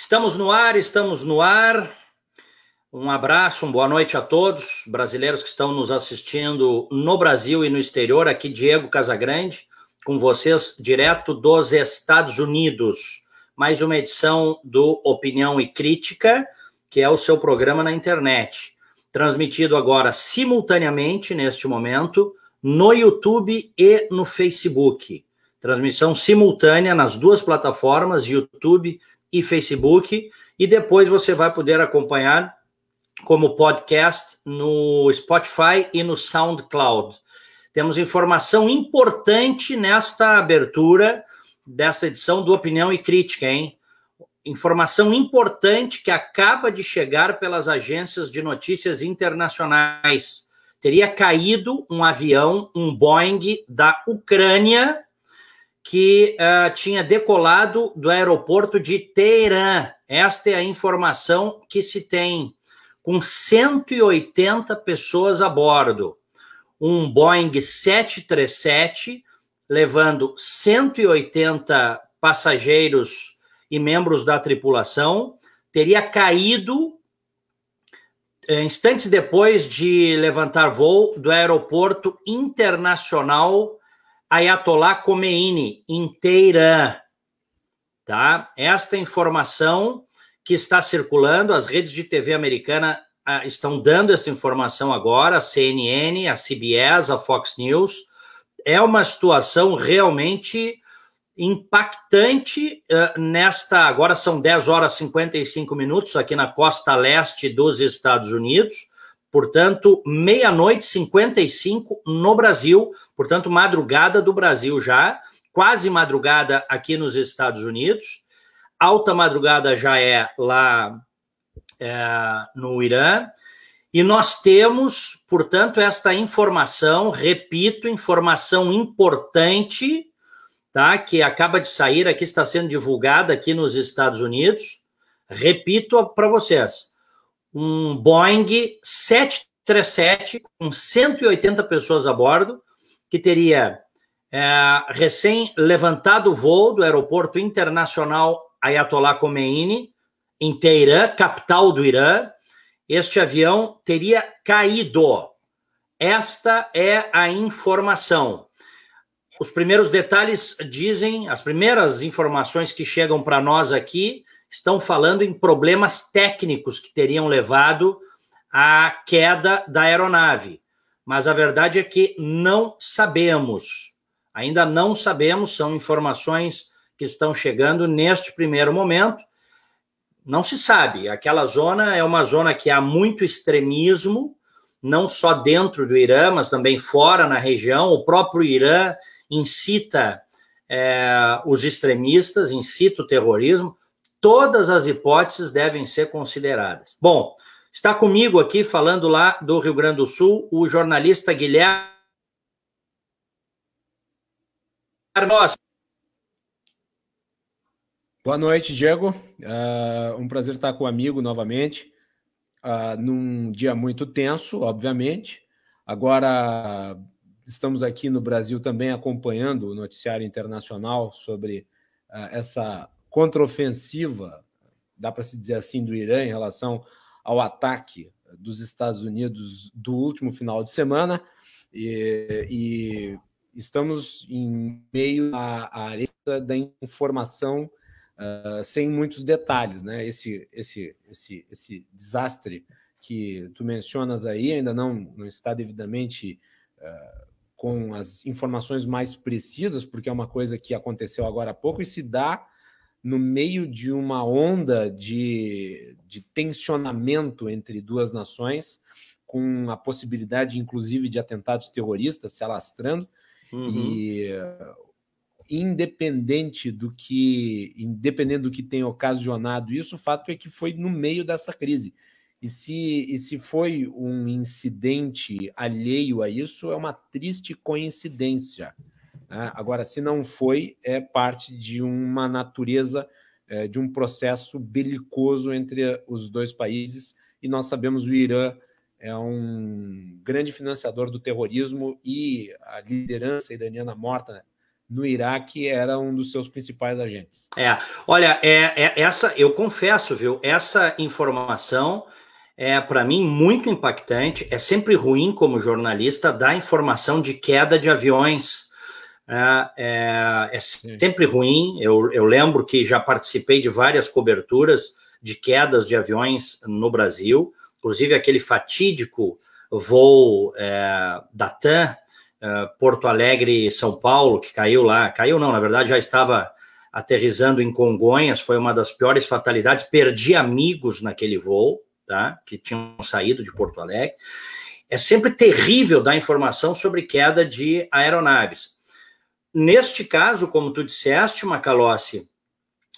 Estamos no ar, estamos no ar. Um abraço, uma boa noite a todos, brasileiros que estão nos assistindo no Brasil e no exterior. Aqui, Diego Casagrande, com vocês, direto dos Estados Unidos. Mais uma edição do Opinião e Crítica, que é o seu programa na internet. Transmitido agora simultaneamente, neste momento, no YouTube e no Facebook. Transmissão simultânea nas duas plataformas, YouTube e Facebook, e depois você vai poder acompanhar como podcast no Spotify e no SoundCloud. Temos informação importante nesta abertura desta edição do Opinião e Crítica, hein? Informação importante que acaba de chegar pelas agências de notícias internacionais. Teria caído um avião, um Boeing da Ucrânia, que uh, tinha decolado do aeroporto de Teherã. Esta é a informação que se tem, com 180 pessoas a bordo. Um Boeing 737, levando 180 passageiros e membros da tripulação, teria caído eh, instantes depois de levantar voo do aeroporto internacional Ayatollah Khomeini, em Teherã. Tá? Esta informação que está circulando, as redes de TV americana ah, estão dando essa informação agora, a CNN, a CBS, a Fox News. É uma situação realmente impactante uh, nesta. Agora são 10 horas e 55 minutos aqui na costa leste dos Estados Unidos portanto, meia-noite 55 no Brasil, portanto, madrugada do Brasil já, quase madrugada aqui nos Estados Unidos, alta madrugada já é lá é, no Irã, e nós temos, portanto, esta informação, repito, informação importante, tá? Que acaba de sair aqui, está sendo divulgada aqui nos Estados Unidos. Repito para vocês um Boeing 737 com 180 pessoas a bordo, que teria é, recém levantado o voo do aeroporto internacional Ayatollah Khomeini, em Teherã, capital do Irã. Este avião teria caído. Esta é a informação. Os primeiros detalhes dizem, as primeiras informações que chegam para nós aqui estão falando em problemas técnicos que teriam levado à queda da aeronave. Mas a verdade é que não sabemos. Ainda não sabemos, são informações que estão chegando neste primeiro momento. Não se sabe. Aquela zona é uma zona que há muito extremismo, não só dentro do Irã, mas também fora na região. O próprio Irã incita é, os extremistas, incita o terrorismo todas as hipóteses devem ser consideradas. Bom, está comigo aqui, falando lá do Rio Grande do Sul, o jornalista Guilherme. Boa noite, Diego. Uh, um prazer estar com o amigo novamente, uh, num dia muito tenso, obviamente. Agora estamos aqui no Brasil também acompanhando o noticiário internacional sobre uh, essa contraofensiva, dá para se dizer assim, do Irã em relação ao ataque dos Estados Unidos do último final de semana. E, e estamos em meio à areia da informação uh, sem muitos detalhes, né? Esse, esse, esse, esse desastre que tu mencionas aí ainda não, não está devidamente uh, com as informações mais precisas, porque é uma coisa que aconteceu agora há pouco e se dá no meio de uma onda de, de tensionamento entre duas nações, com a possibilidade, inclusive, de atentados terroristas se alastrando. Uhum. E independente do que independente do que tenha ocasionado isso, o fato é que foi no meio dessa crise. E se, e se foi um incidente alheio a isso, é uma triste coincidência. Né? Agora, se não foi, é parte de uma natureza, é, de um processo belicoso entre os dois países, e nós sabemos o Irã é um grande financiador do terrorismo e a liderança iraniana morta no Iraque era um dos seus principais agentes. É, olha, é, é essa, eu confesso, viu, essa informação é para mim muito impactante. É sempre ruim como jornalista dar informação de queda de aviões. É, é, é sempre ruim. Eu, eu lembro que já participei de várias coberturas de quedas de aviões no Brasil, inclusive aquele fatídico voo é, da TAM uh, Porto Alegre, São Paulo, que caiu lá. Caiu não, na verdade já estava aterrizando em Congonhas, foi uma das piores fatalidades. Perdi amigos naquele voo, tá? Que tinham saído de Porto Alegre. É sempre terrível dar informação sobre queda de aeronaves. Neste caso, como tu disseste, Macalossi,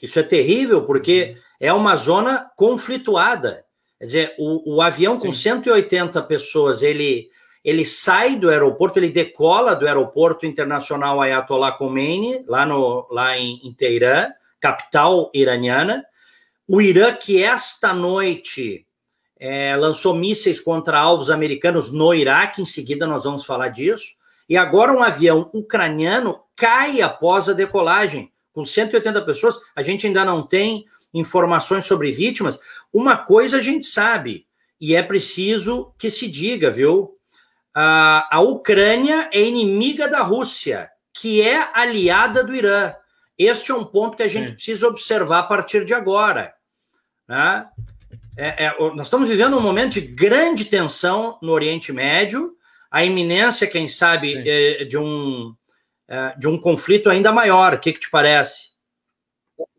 isso é terrível porque é uma zona conflituada. Quer dizer, o, o avião com 180 pessoas, ele ele sai do aeroporto, ele decola do aeroporto internacional Ayatollah Khomeini, lá, no, lá em, em Teherã, capital iraniana. O Irã, que esta noite é, lançou mísseis contra alvos americanos no Iraque, em seguida nós vamos falar disso. E agora um avião ucraniano cai após a decolagem, com 180 pessoas. A gente ainda não tem informações sobre vítimas. Uma coisa a gente sabe, e é preciso que se diga, viu? a, a Ucrânia é inimiga da Rússia, que é aliada do Irã. Este é um ponto que a gente é. precisa observar a partir de agora. Né? É, é, nós estamos vivendo um momento de grande tensão no Oriente Médio, a iminência, quem sabe, é, de, um, é, de um conflito ainda maior. O que, que te parece?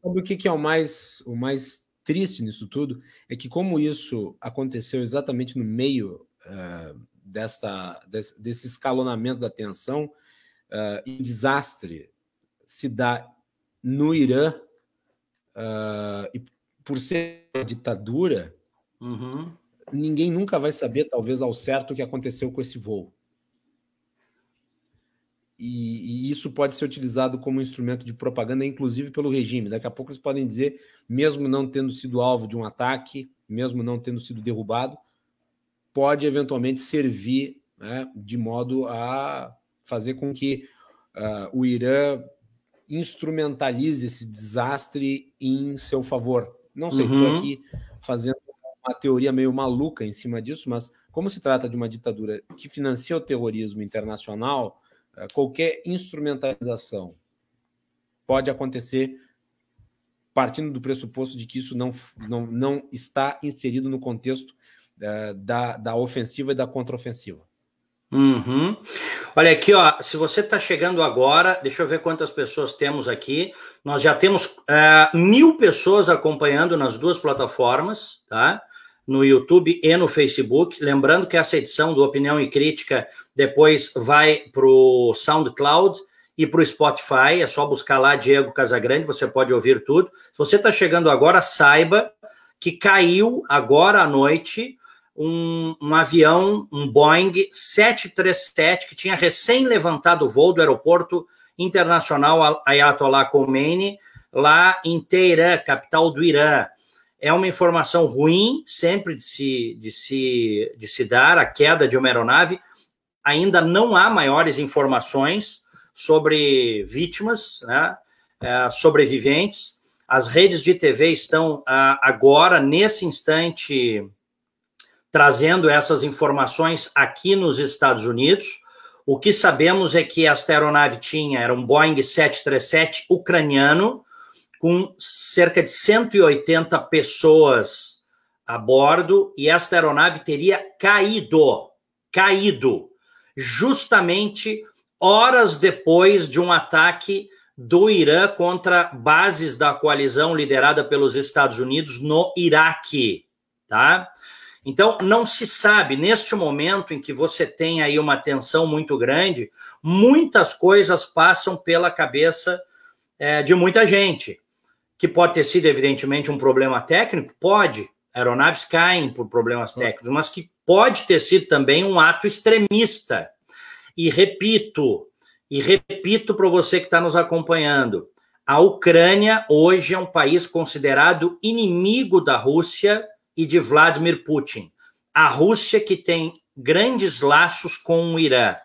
Sabe o que, que é o mais, o mais triste nisso tudo? É que, como isso aconteceu exatamente no meio uh, desta, desse, desse escalonamento da tensão uh, e o desastre se dá no Irã, uh, e por ser uma ditadura, uhum. Ninguém nunca vai saber, talvez, ao certo o que aconteceu com esse voo. E, e, isso pode ser utilizado como instrumento de propaganda, inclusive pelo regime. Daqui a pouco eles podem dizer, mesmo não tendo sido alvo de um ataque, mesmo não tendo sido derrubado, pode eventualmente servir né, de modo a fazer com que uh, o Irã instrumentalize esse desastre em seu favor. Não sei, estou uhum. aqui fazendo uma teoria meio maluca em cima disso, mas como se trata de uma ditadura que financia o terrorismo internacional, uh, qualquer instrumentalização pode acontecer partindo do pressuposto de que isso não, não, não está inserido no contexto é, da, da ofensiva e da contraofensiva. Uhum. Olha aqui, ó. Se você está chegando agora, deixa eu ver quantas pessoas temos aqui. Nós já temos é, mil pessoas acompanhando nas duas plataformas, tá? No YouTube e no Facebook. Lembrando que essa edição do Opinião e Crítica depois vai para o SoundCloud e para o Spotify. É só buscar lá Diego Casagrande, você pode ouvir tudo. Se você está chegando agora, saiba que caiu agora à noite um, um, avião, um Boeing 737, que tinha recém levantado o voo do aeroporto internacional Ayatollah Khomeini, lá em Teherã, capital do Irã. É uma informação ruim, sempre de se, de se, de se dar, a queda de uma aeronave. Ainda não há maiores informações sobre vítimas, né, é, sobreviventes. As redes de TV estão ah, agora, nesse instante, trazendo essas informações aqui nos Estados Unidos. O que sabemos é que esta aeronave tinha, era um Boeing 737 ucraniano, com cerca de 180 pessoas a bordo, e esta aeronave teria caído, caído, justamente horas depois de um ataque do Irã contra bases da coalizão liderada pelos Estados Unidos no Iraque, tá? Então, não se sabe, neste momento em que você tem aí uma tensão muito grande, muitas coisas passam pela cabeça é, de muita gente. Que pode ter sido, evidentemente, um problema técnico? Pode. Aeronaves caem por problemas técnicos, mas que pode ter sido também um ato extremista. E repito, e repito para você que está nos acompanhando: a Ucrânia hoje é um país considerado inimigo da Rússia e de Vladimir Putin. A Rússia que tem grandes laços com o Irã.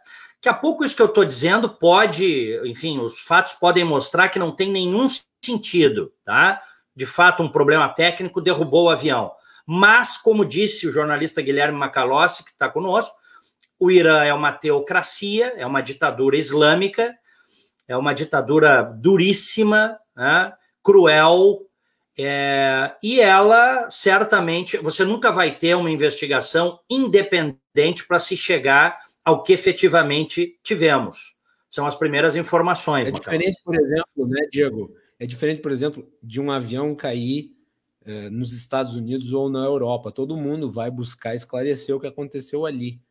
Daqui a pouco isso que eu estou dizendo pode, enfim, os fatos podem mostrar que não tem nenhum sentido, tá? De fato, um problema técnico derrubou o avião. Mas, como disse o jornalista Guilherme Macalossi, que está conosco, o Irã é uma teocracia, é uma ditadura islâmica, é uma ditadura duríssima, né? cruel, é, e ela certamente você nunca vai ter uma investigação independente para se chegar ao que efetivamente tivemos. São as primeiras informações. É diferente, por exemplo, né, Diego? É diferente, por exemplo, de um avião cair é, nos Estados Unidos ou na Europa. Todo mundo vai buscar esclarecer o que aconteceu ali.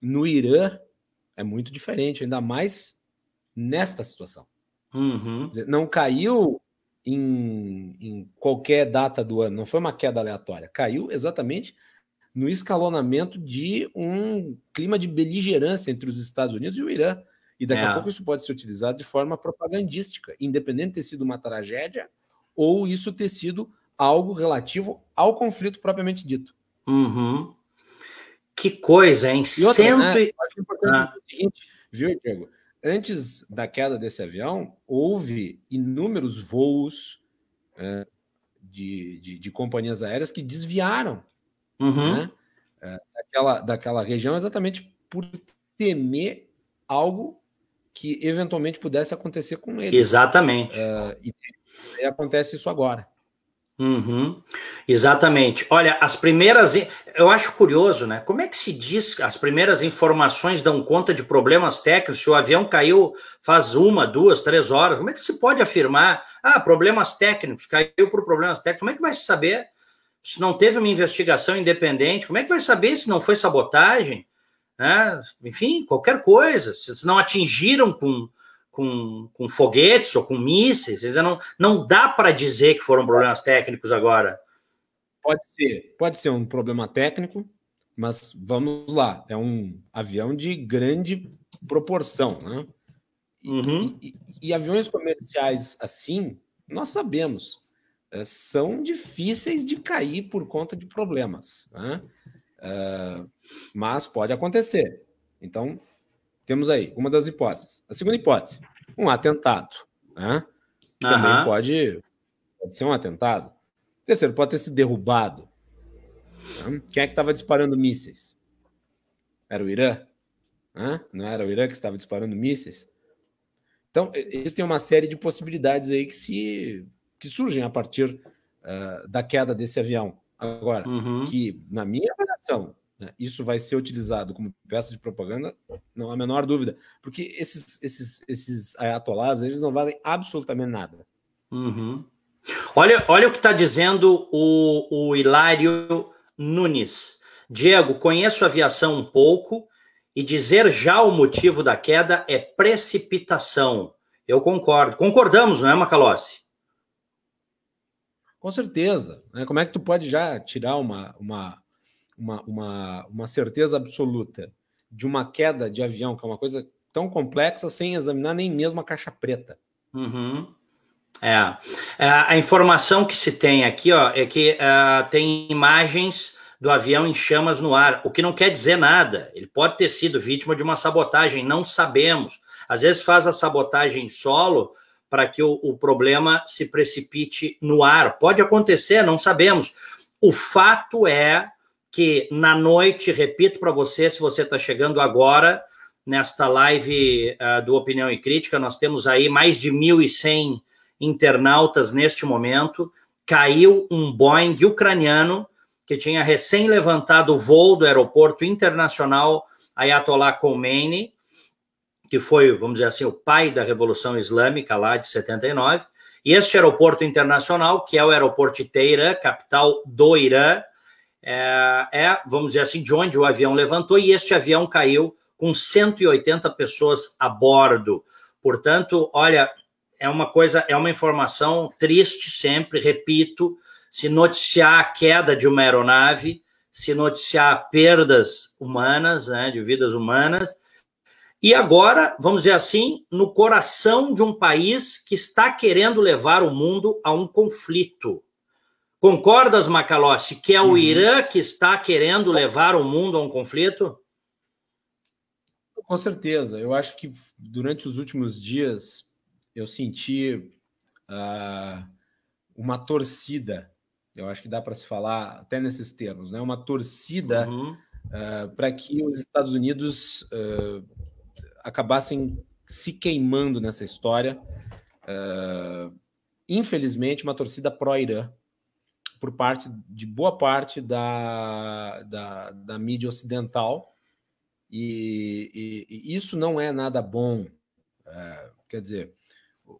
No Irã é muito diferente, ainda mais nesta situação. Uhum. Dizer, não caiu em, em qualquer data do ano, não foi uma queda aleatória, caiu exatamente no escalonamento de um clima de beligerância entre os Estados Unidos e o Irã. E daqui é. a pouco isso pode ser utilizado de forma propagandística, independente de ter sido uma tragédia ou isso ter sido algo relativo ao conflito propriamente dito. Uhum. Que coisa, hein? E outra, Cento... né? Acho importante ah. é o seguinte, viu, Diego? Antes da queda desse avião, houve inúmeros voos é, de, de, de, companhias aéreas que desviaram uhum. né, é, daquela, daquela região exatamente por temer algo que eventualmente pudesse acontecer com eles. Exatamente. É, e, e acontece isso agora. Uhum, exatamente. Olha, as primeiras. Eu acho curioso, né? Como é que se diz que as primeiras informações dão conta de problemas técnicos? Se o avião caiu faz uma, duas, três horas, como é que se pode afirmar? Ah, problemas técnicos, caiu por problemas técnicos. Como é que vai se saber se não teve uma investigação independente? Como é que vai saber se não foi sabotagem? Né? Enfim, qualquer coisa. Se não atingiram com com, com foguetes ou com mísseis. Não, não dá para dizer que foram problemas técnicos agora. Pode ser, pode ser um problema técnico, mas vamos lá, é um avião de grande proporção, né? Uhum. E, e, e, aviões comerciais assim, nós sabemos, são difíceis de cair por conta de problemas, né? É, mas pode acontecer. Então, temos aí uma das hipóteses. A segunda hipótese, um atentado. Né? Também pode, pode ser um atentado. terceiro, pode ter sido derrubado. Né? Quem é que estava disparando mísseis? Era o Irã? Né? Não era o Irã que estava disparando mísseis? Então, existem uma série de possibilidades aí que, se, que surgem a partir uh, da queda desse avião. Agora, uhum. que, na minha avaliação, né, isso vai ser utilizado como peça de propaganda, não há a menor dúvida, porque esses, esses, esses ayatolás, eles não valem absolutamente nada. Uhum. Olha, olha o que está dizendo o, o Hilário Nunes. Diego, conheço a aviação um pouco e dizer já o motivo da queda é precipitação. Eu concordo. Concordamos, não é, Macalossi? Com certeza. Né? Como é que tu pode já tirar uma, uma, uma, uma, uma certeza absoluta de uma queda de avião, que é uma coisa tão complexa, sem examinar nem mesmo a caixa preta. Uhum. É. é. A informação que se tem aqui ó, é que uh, tem imagens do avião em chamas no ar, o que não quer dizer nada. Ele pode ter sido vítima de uma sabotagem, não sabemos. Às vezes faz a sabotagem solo para que o, o problema se precipite no ar. Pode acontecer, não sabemos. O fato é que na noite, repito para você, se você está chegando agora nesta live uh, do Opinião e Crítica, nós temos aí mais de 1.100 internautas neste momento. Caiu um Boeing ucraniano que tinha recém levantado o voo do aeroporto internacional Ayatollah Khomeini, que foi, vamos dizer assim, o pai da Revolução Islâmica lá de 79. E este aeroporto internacional, que é o aeroporto de Teherã, capital do Irã, é, é, vamos dizer assim, de onde o avião levantou, e este avião caiu com 180 pessoas a bordo. Portanto, olha, é uma coisa, é uma informação triste sempre, repito, se noticiar a queda de uma aeronave, se noticiar perdas humanas, né, de vidas humanas, e agora, vamos dizer assim, no coração de um país que está querendo levar o mundo a um conflito. Concordas, Macalossi, que é o uhum. Irã que está querendo levar o mundo a um conflito? Com certeza. Eu acho que durante os últimos dias eu senti uh, uma torcida. Eu acho que dá para se falar até nesses termos, né? Uma torcida uhum. uh, para que os Estados Unidos uh, acabassem se queimando nessa história. infelizmente, uma torcida pró-Irã por parte de boa parte da, da, da mídia ocidental e, e, e isso não é nada bom. É, quer dizer,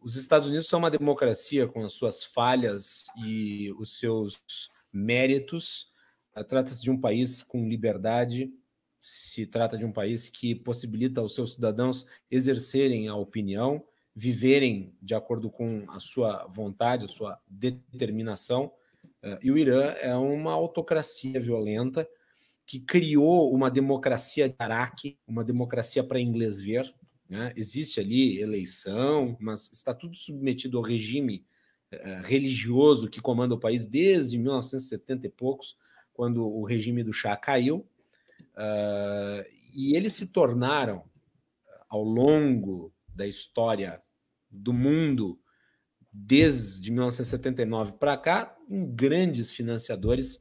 os Estados Unidos são uma democracia com as suas falhas e os seus méritos. É, trata-se de um país com liberdade, se trata de um país que possibilita aos seus cidadãos exercerem a opinião, viverem de acordo com a sua vontade, a sua determinação. É, e o Irã é uma autocracia violenta que criou uma democracia de Araque, uma democracia para inglês ver. Né? Existe ali eleição, mas está tudo submetido ao regime uh, religioso que comanda o país desde 1970 e poucos, quando o regime do Shah caiu. Uh, e eles se tornaram, ao longo da história do mundo, desde 1979 para cá, grandes financiadores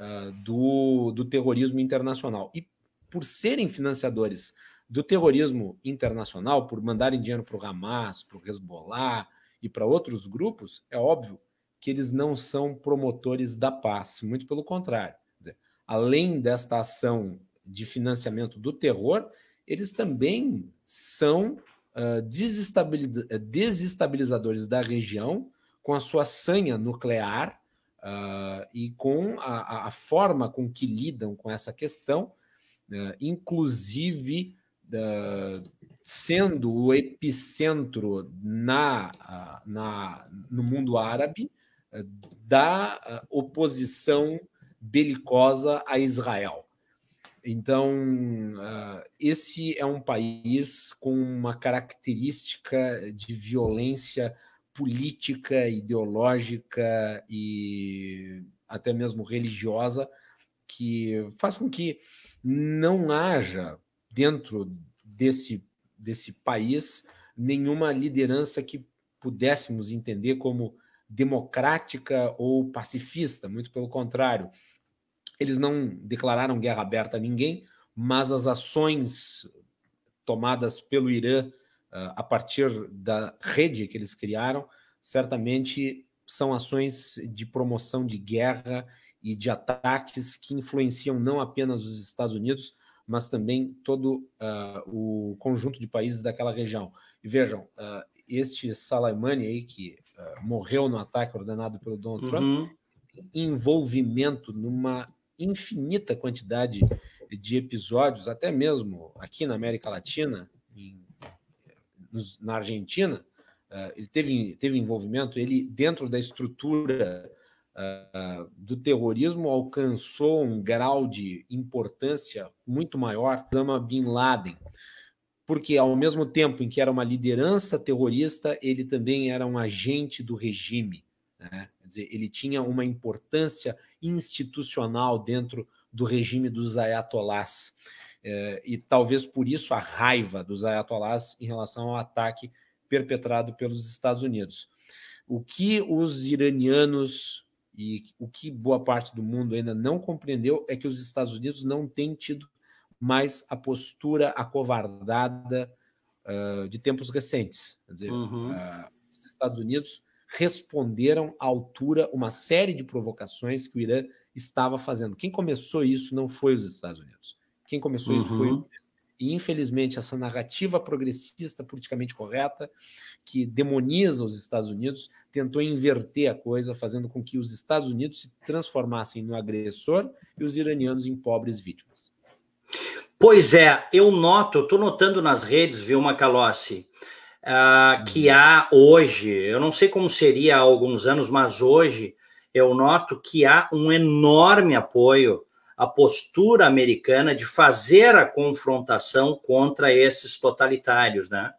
uh, do, do terrorismo internacional. E por serem financiadores do terrorismo internacional, por mandarem dinheiro para o Hamas, para o Hezbollah e para outros grupos, é óbvio que eles não são promotores da paz, muito pelo contrário. Além desta ação de financiamento do terror, eles também são uh, desestabilizadores da região com a sua sanha nuclear Uh, e com a, a, forma com que lidam com essa questão, uh, inclusive sendo o epicentro na, na, no mundo árabe da oposição belicosa a Israel. Então, esse é um país com uma característica de violência política, ideológica e até mesmo religiosa que faz com que não haja dentro desse, desse país nenhuma liderança que pudéssemos entender como democrática ou pacifista, muito pelo contrário. Eles não declararam guerra aberta a ninguém, mas as ações tomadas pelo Irã a partir da rede que eles criaram, certamente são ações de promoção de guerra e de ataques que influenciam não apenas os Estados Unidos, mas também todo uh, o conjunto de países daquela região. E vejam, uh, este Soleimani aí, que uh, morreu no ataque ordenado pelo Donald uhum. Trump, envolvimento numa infinita quantidade de episódios, até mesmo aqui na América Latina, em na Argentina, uh, ele teve, teve envolvimento, ele, dentro da estrutura uh, do terrorismo, alcançou um grau de importância muito maior Osama Bin Laden, porque ao mesmo tempo em que era uma liderança terrorista, ele também era um agente do regime. Né? Quer dizer, ele tinha uma importância institucional dentro do regime dos ayatolás. É, e talvez por isso a raiva dos ayatollahs em relação ao ataque perpetrado pelos Estados Unidos. O que os iranianos e o que boa parte do mundo ainda não compreendeu é que os Estados Unidos não têm tido mais a postura acovardada uh, de tempos recentes. Quer dizer, uhum. uh, os Estados Unidos responderam à altura uma série de provocações que o Irã estava fazendo. Quem começou isso não foi os Estados Unidos quem começou uhum. isso foi uhum. e infelizmente essa narrativa progressista politicamente correta que demoniza os Estados Unidos tentou inverter a coisa, fazendo com que os Estados Unidos se transformassem no agressor e os iranianos em pobres vítimas. Pois é, eu noto, estou notando nas redes, viu, Macalossi, uh, que uhum. há hoje, eu não sei como seria há alguns anos, mas hoje eu noto que há um enorme apoio a postura americana de fazer a confrontação contra esses totalitários, né?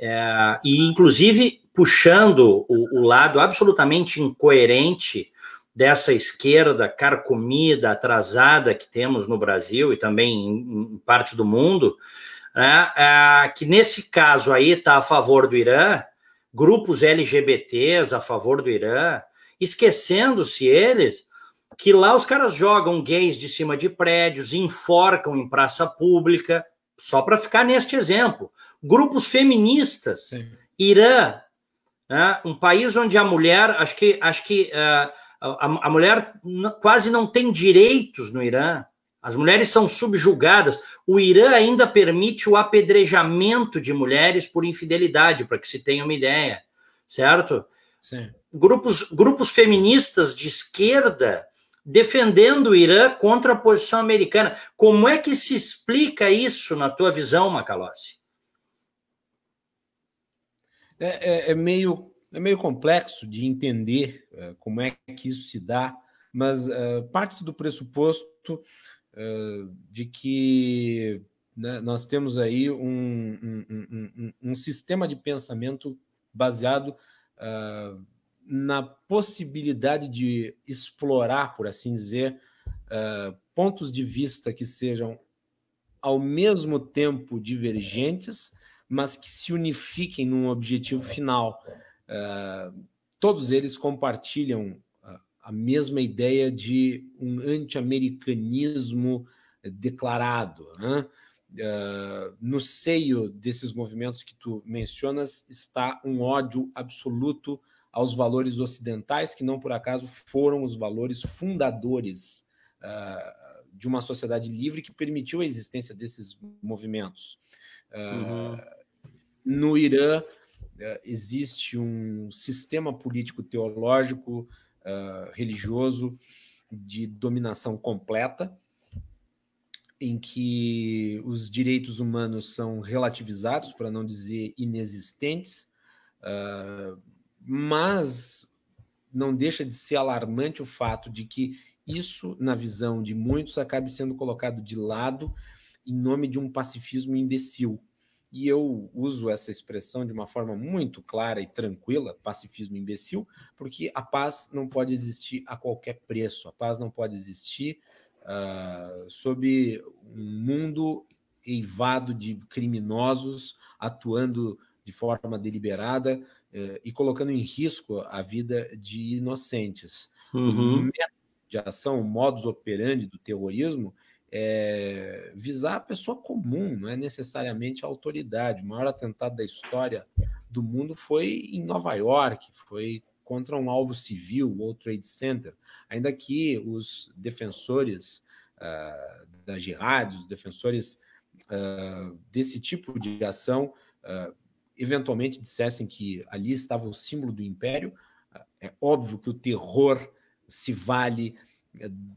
É, e inclusive puxando o, o, lado absolutamente incoerente dessa esquerda carcomida, atrasada que temos no Brasil e também em, em parte do mundo, né, é, que nesse caso aí está a favor do Irã, grupos LGBTs a favor do Irã, esquecendo-se eles que lá os caras jogam gays de cima de prédios, enforcam em praça pública, só para ficar neste exemplo. Grupos feministas, Sim. Irã, né, um país onde a mulher, acho que, acho que uh, a, a mulher quase não tem direitos no Irã. As mulheres são subjugadas. O Irã ainda permite o apedrejamento de mulheres por infidelidade, para que se tenha uma ideia, certo? Sim. Grupos, grupos feministas de esquerda defendendo o Irã contra a posição americana. Como é que se explica isso na tua visão, Macalossi? É, é, é, meio, é meio complexo de entender uh, como é que isso se dá, mas uh, parte do pressuposto de que né, nós temos aí um, um, um, um, sistema de pensamento baseado na possibilidade de explorar, por assim dizer, uh, pontos de vista que sejam ao mesmo tempo divergentes, mas que se unifiquem num objetivo final. Uh, todos eles compartilham a mesma ideia de um anti-americanismo declarado. Né? Uh, no seio desses movimentos que tu mencionas está um ódio absoluto aos valores ocidentais, que não por acaso foram os valores fundadores uh, de uma sociedade livre que permitiu a existência desses movimentos. Uh, uhum. No Irã, existe um sistema político teológico, religioso, de dominação completa, em que os direitos humanos são relativizados, para não dizer inexistentes. Uh, mas não deixa de ser alarmante o fato de que isso, na visão de muitos, acabe sendo colocado de lado em nome de um pacifismo imbecil. E eu uso essa expressão de uma forma muito clara e tranquila, pacifismo imbecil, porque a paz não pode existir a qualquer preço, a paz não pode existir uh, sob um mundo eivado de criminosos atuando de forma deliberada, eh, e colocando em risco a vida de inocentes. Uhum. O método de ação, o modus operandi do terrorismo é visar a pessoa comum, não é necessariamente a autoridade. O maior atentado da história do mundo foi em Nova York, foi contra um alvo civil, o World Trade Center, ainda que os defensores uh, da jihad, os defensores uh, desse tipo de ação uh, eventualmente dissessem que ali estava o símbolo do império, é óbvio que o terror se vale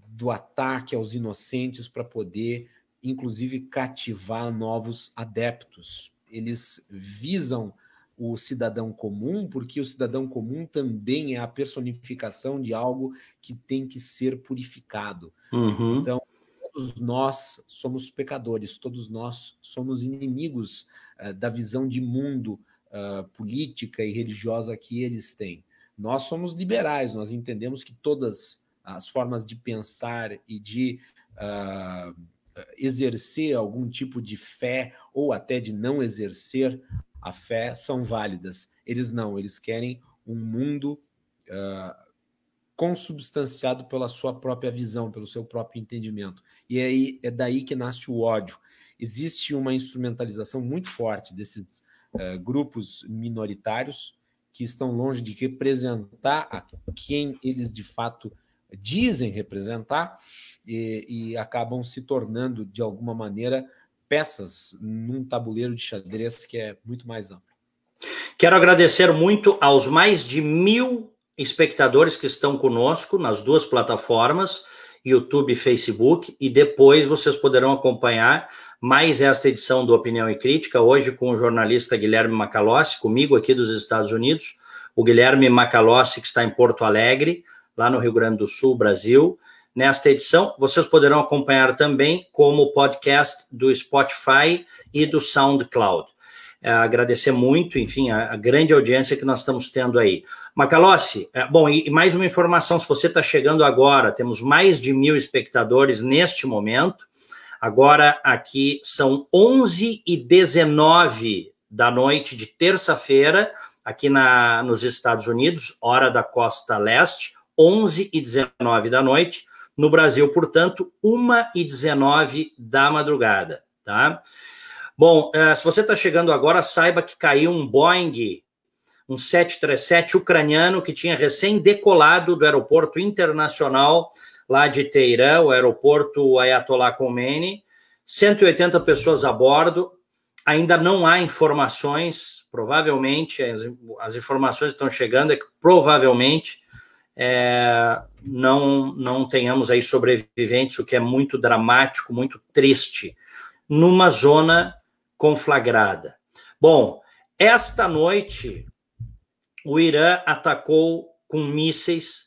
do ataque aos inocentes para poder, inclusive, cativar novos adeptos. Eles visam o cidadão comum, porque o cidadão comum também é a personificação de algo que tem que ser purificado. Uhum. Então, todos nós somos pecadores, todos nós somos inimigos uh, da visão de mundo uh, política e religiosa que eles têm. Nós somos liberais, nós entendemos que todas as formas de pensar e de uh, exercer algum tipo de fé ou até de não exercer a fé são válidas. Eles não, eles querem um mundo uh, consubstanciado pela sua própria visão, pelo seu próprio entendimento. E aí é daí que nasce o ódio. Existe uma instrumentalização muito forte desses uh, grupos minoritários que estão longe de representar a quem eles de fato dizem representar e, e acabam se tornando, de alguma maneira, peças num tabuleiro de xadrez que é muito mais amplo. Quero agradecer muito aos mais de mil espectadores que estão conosco nas duas plataformas, YouTube e Facebook, e depois vocês poderão acompanhar mais esta edição do Opinião e Crítica, hoje com o jornalista Guilherme Macalossi, comigo aqui dos Estados Unidos, o Guilherme Macalossi, que está em Porto Alegre, lá no Rio Grande do Sul, Brasil. Nesta edição, vocês poderão acompanhar também como podcast do Spotify e do SoundCloud é, agradecer muito, enfim, a, a, grande audiência que nós estamos tendo aí. Macalossi, é, bom, e, e, mais uma informação, se você está chegando agora, temos mais de mil espectadores neste momento. Agora aqui são 11 e 19 da noite de terça-feira, aqui na, nos Estados Unidos, hora da costa leste, 11 e 19 da noite. No Brasil, portanto, 1 e 19 da madrugada, tá? Bom, eh, se você está chegando agora, saiba que caiu um Boeing, um 737 ucraniano que tinha recém decolado do aeroporto internacional lá de Teherã, o aeroporto Ayatollah Khomeini, 180 pessoas a bordo. Ainda não há informações, provavelmente, as, informações estão chegando é que provavelmente é, não, não tenhamos aí sobreviventes, o que é muito dramático, muito triste, numa zona conflagrada. Bom, esta noite o Irã atacou com mísseis,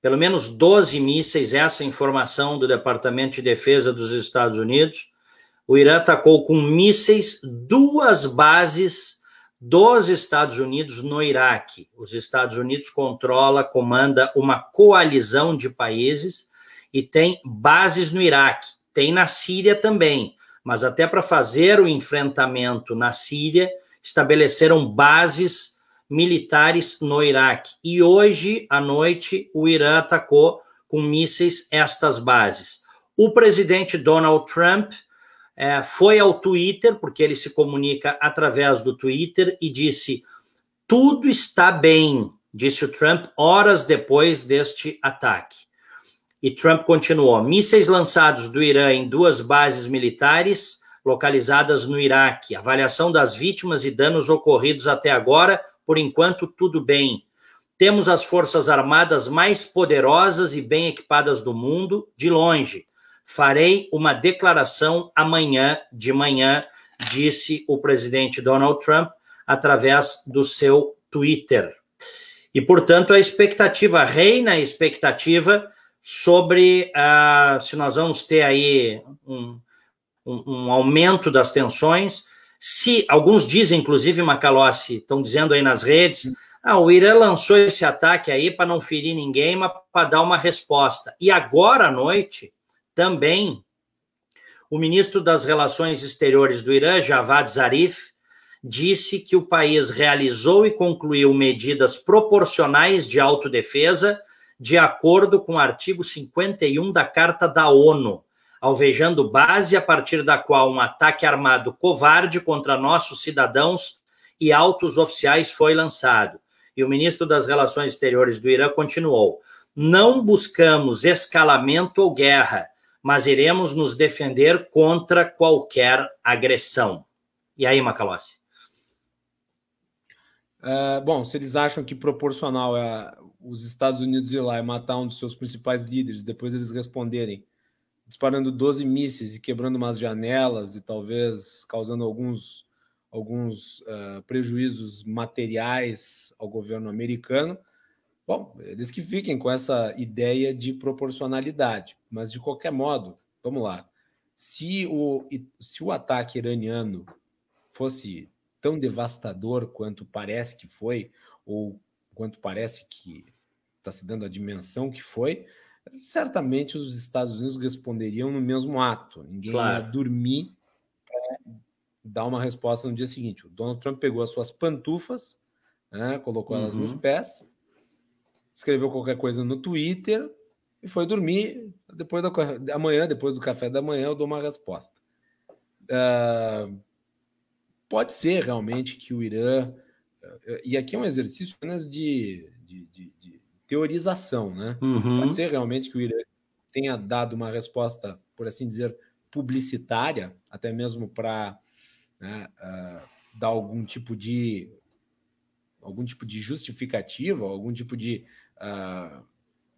pelo menos 12 mísseis, essa informação do Departamento de Defesa dos Estados Unidos. O Irã atacou com mísseis duas bases dos Estados Unidos no Iraque. Os Estados Unidos controla, comanda uma coalizão de países e tem bases no Iraque, tem na Síria também, mas até para fazer o enfrentamento na Síria, estabeleceram bases militares no Iraque. E hoje à noite o Irã atacou com mísseis estas bases. O presidente Donald Trump é, foi ao Twitter, porque ele se comunica através do Twitter, e disse: tudo está bem, disse o Trump horas depois deste ataque. E Trump continuou: mísseis lançados do Irã em duas bases militares localizadas no Iraque. Avaliação das vítimas e danos ocorridos até agora, por enquanto, tudo bem. Temos as forças armadas mais poderosas e bem equipadas do mundo, de longe Farei uma declaração amanhã de manhã, disse o presidente Donald Trump através do seu Twitter. E, portanto, a expectativa, reina a expectativa sobre uh, se nós vamos ter aí um, um, um, aumento das tensões. Se alguns dizem, inclusive, Macalossi, estão dizendo aí nas redes, ah, o Irã lançou esse ataque aí para não ferir ninguém, mas para dar uma resposta. E agora à noite, também, o ministro das Relações Exteriores do Irã, Javad Zarif, disse que o país realizou e concluiu medidas proporcionais de autodefesa de acordo com o artigo 51 da Carta da ONU, alvejando base a partir da qual um ataque armado covarde contra nossos cidadãos e altos oficiais foi lançado. E o ministro das Relações Exteriores do Irã continuou: não buscamos escalamento ou guerra mas iremos nos defender contra qualquer agressão. E aí, Macalossi? É, bom, se eles acham que proporcional é os Estados Unidos ir lá e matar um dos seus principais líderes, depois eles responderem disparando 12 mísseis e quebrando umas janelas e talvez causando alguns, alguns uh, prejuízos materiais ao governo americano, Bom, eles que fiquem com essa ideia de proporcionalidade, mas de qualquer modo, vamos lá. Se o, se o ataque iraniano fosse tão devastador quanto parece que foi, ou quanto parece que está se dando a dimensão que foi, certamente os Estados Unidos responderiam no mesmo ato. Ninguém claro. ia dormir para dar uma resposta no dia seguinte. O Donald Trump pegou as suas pantufas, né, colocou elas nos uhum. pés escreveu qualquer coisa no Twitter e foi dormir. Depois da amanhã, depois do café da manhã, eu dou uma resposta. Uh, pode ser realmente que o Irã. E aqui é um exercício apenas de, de, de, de teorização, né? Uhum. Pode ser realmente que o Irã tenha dado uma resposta, por assim dizer, publicitária, até mesmo para né, uh, dar algum tipo de algum tipo de justificativa, algum tipo de uh,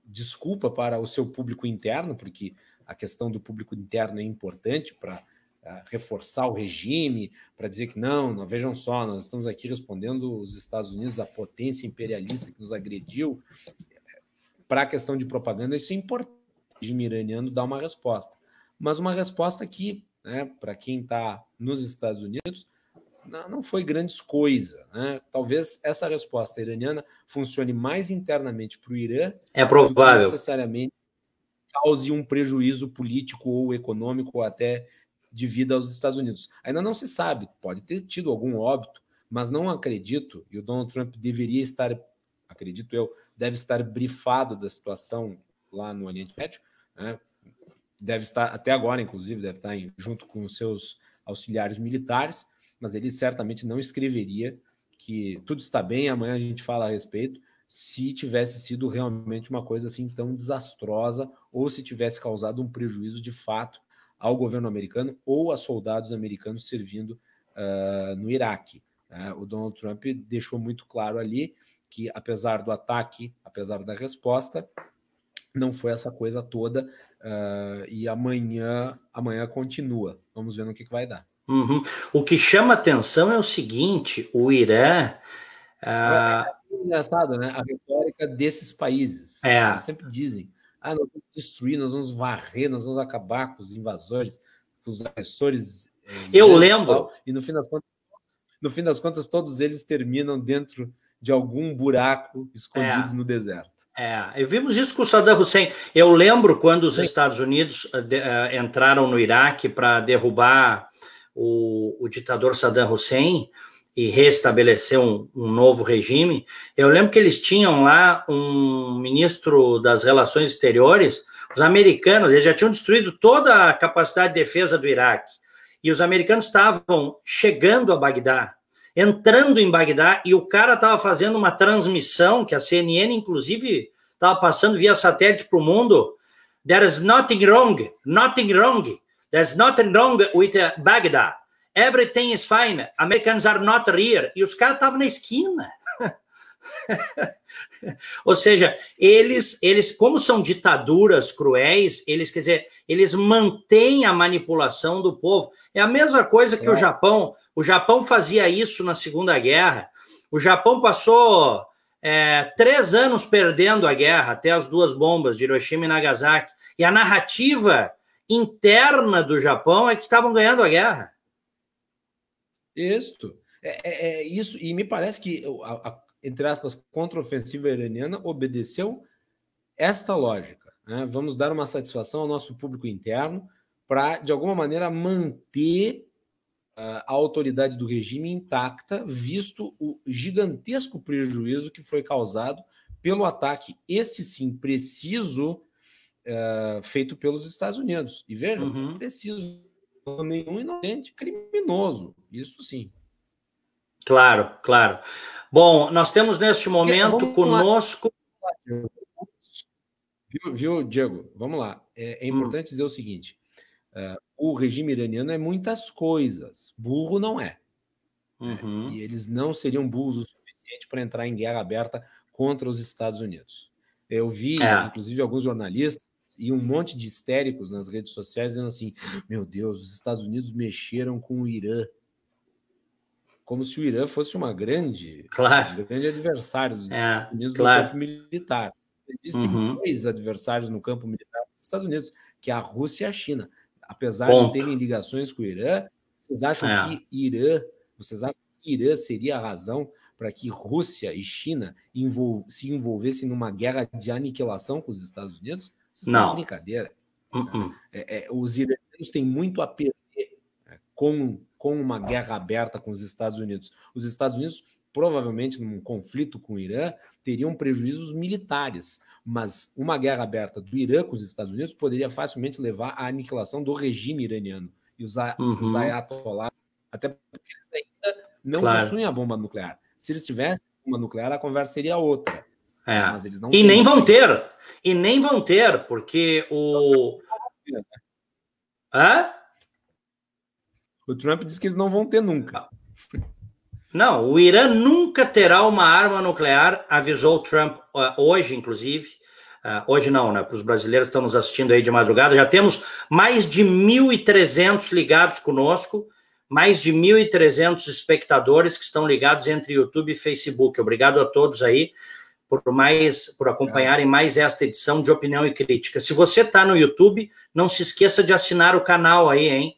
desculpa para o seu público interno, porque a questão do público interno é importante para uh, reforçar o regime, para dizer que não, não, vejam só, nós estamos aqui respondendo os Estados Unidos, a potência imperialista que nos agrediu. Para a questão de propaganda, isso é importante. O regime iraniano dá uma resposta. Mas uma resposta que, né, para quem está nos Estados Unidos, não, foi grandes coisas. Né? Talvez essa resposta iraniana funcione mais internamente para o Irã é provável. necessariamente cause um prejuízo político ou econômico ou até de vida aos Estados Unidos. Ainda não se sabe, pode ter tido algum óbito, mas não acredito, e o Donald Trump deveria estar, acredito eu, deve estar brifado da situação lá no Oriente Médio, né? deve estar, até agora, inclusive, deve estar em, junto com os seus auxiliares militares, mas ele certamente não escreveria que tudo está bem, amanhã a gente fala a respeito, se tivesse sido realmente uma coisa assim tão desastrosa ou se tivesse causado um prejuízo de fato ao governo americano ou a soldados americanos servindo uh, no Iraque. Uh, o Donald Trump deixou muito claro ali que, apesar do ataque, apesar da resposta, não foi essa coisa toda. Uh, e amanhã, amanhã continua. Vamos ver no que, que vai dar. Uhum. O que chama atenção é o seguinte: o Irã. Uh... É engraçado, né? A retórica desses países. É. Eles sempre dizem: ah, nós vamos destruir, nós vamos varrer, nós vamos acabar com os invasores, com os agressores. Eh, Eu lembro. E, e no fim das contas, no fim das contas, todos eles terminam dentro de algum buraco escondidos é. no deserto. É, vimos isso com o Saddam Hussein. Eu lembro quando os Sim. Estados Unidos uh, de, uh, entraram no Iraque para derrubar o, o, ditador Saddam Hussein e restabelecer um, um, novo regime. Eu lembro que eles tinham lá um ministro das Relações Exteriores, os americanos, eles já tinham destruído toda a capacidade de defesa do Iraque. E os americanos estavam chegando a Bagdá entrando em Bagdá e o cara estava fazendo uma transmissão que a CNN, inclusive, estava passando via satélite para o mundo. There is nothing wrong, nothing wrong. There's nothing wrong with uh, Baghdad. Everything is fine. Americans are not here. E os caras estavam na esquina. Ou seja, eles, eles, como são ditaduras cruéis, eles, quer dizer, eles mantêm a manipulação do povo. É a mesma coisa que é. o Japão. O Japão fazia isso na Segunda Guerra. O Japão passou é, três anos perdendo a guerra, até as duas bombas de Hiroshima e Nagasaki. E a narrativa interna do Japão é que estavam ganhando a guerra. Isso. É, é, é, isso, e me parece que a, a entre aspas, contraofensiva iraniana obedeceu esta lógica. Né? Vamos dar uma satisfação ao nosso público interno para, de alguma maneira, manter uh, a autoridade do regime intacta, visto o gigantesco prejuízo que foi causado pelo ataque, este sim, preciso, uh, feito pelos Estados Unidos. E veja, uhum. preciso nenhum inocente criminoso, isso sim. Claro, claro. Bom, nós temos neste momento conosco. Viu, viu, Diego? Vamos lá. É, é hum. importante hum. dizer o seguinte: uh, o regime iraniano é muitas coisas, burro não é. Uhum. E eles não seriam burros o suficiente para entrar em guerra aberta contra os Estados Unidos. Eu vi, é. inclusive, alguns jornalistas e um monte de histéricos nas redes sociais dizendo assim: meu Deus, os Estados Unidos mexeram com o Irã como se o Irã fosse uma grande, claro. um grande adversário dos é, Estados Unidos claro. no campo militar. Existem uhum. dois adversários no campo militar dos Estados Unidos, que é a Rússia e a China. Apesar Ponto. de terem ligações com o Irã, vocês acham é. que Irã, vocês acham que Irã seria a razão para que Rússia e China envol se envolvessem numa guerra de aniquilação com os Estados Unidos? Vocês Não. brincadeira. Uh -uh. É, é, os iranianos têm muito a perder né, com com uma guerra aberta com os Estados Unidos. Os Estados Unidos, provavelmente, num conflito com o Irã, teriam prejuízos militares, mas uma guerra aberta do Irã com os Estados Unidos poderia facilmente levar à aniquilação do regime iraniano e os, uhum. os ayatollah, até porque eles ainda não claro. possuem a bomba nuclear. Se eles tivessem bomba nuclear, a conversa seria outra. É. Mas eles não e nem vão ter. E nem vão ter, porque o. Hã? O Trump disse que eles não vão ter nunca. Não, o Irã nunca terá uma arma nuclear, avisou o Trump hoje, inclusive. Uh, hoje não, né? Para os brasileiros que estão nos assistindo aí de madrugada, já temos mais de 1.300 ligados conosco, mais de 1.300 espectadores que estão ligados entre YouTube e Facebook. Obrigado a todos aí por mais por acompanharem mais esta edição de Opinião e Crítica. Se você está no YouTube, não se esqueça de assinar o canal aí, hein?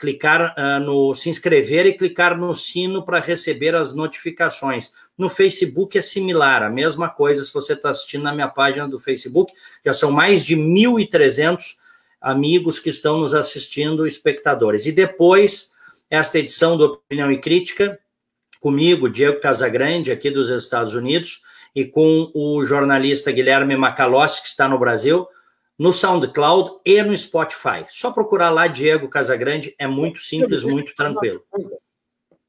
clicar uh, no se inscrever e clicar no sino para receber as notificações. No Facebook é similar, a mesma coisa se você está assistindo na minha página do Facebook. Já são mais de 1.300 amigos que estão nos assistindo, espectadores. E depois, esta edição do Opinião e Crítica, comigo, Diego Casagrande, aqui dos Estados Unidos, e com o jornalista Guilherme Macalossi, que está no Brasil, no SoundCloud e no Spotify. Só procurar lá Diego Casagrande, é muito simples, muito tranquilo.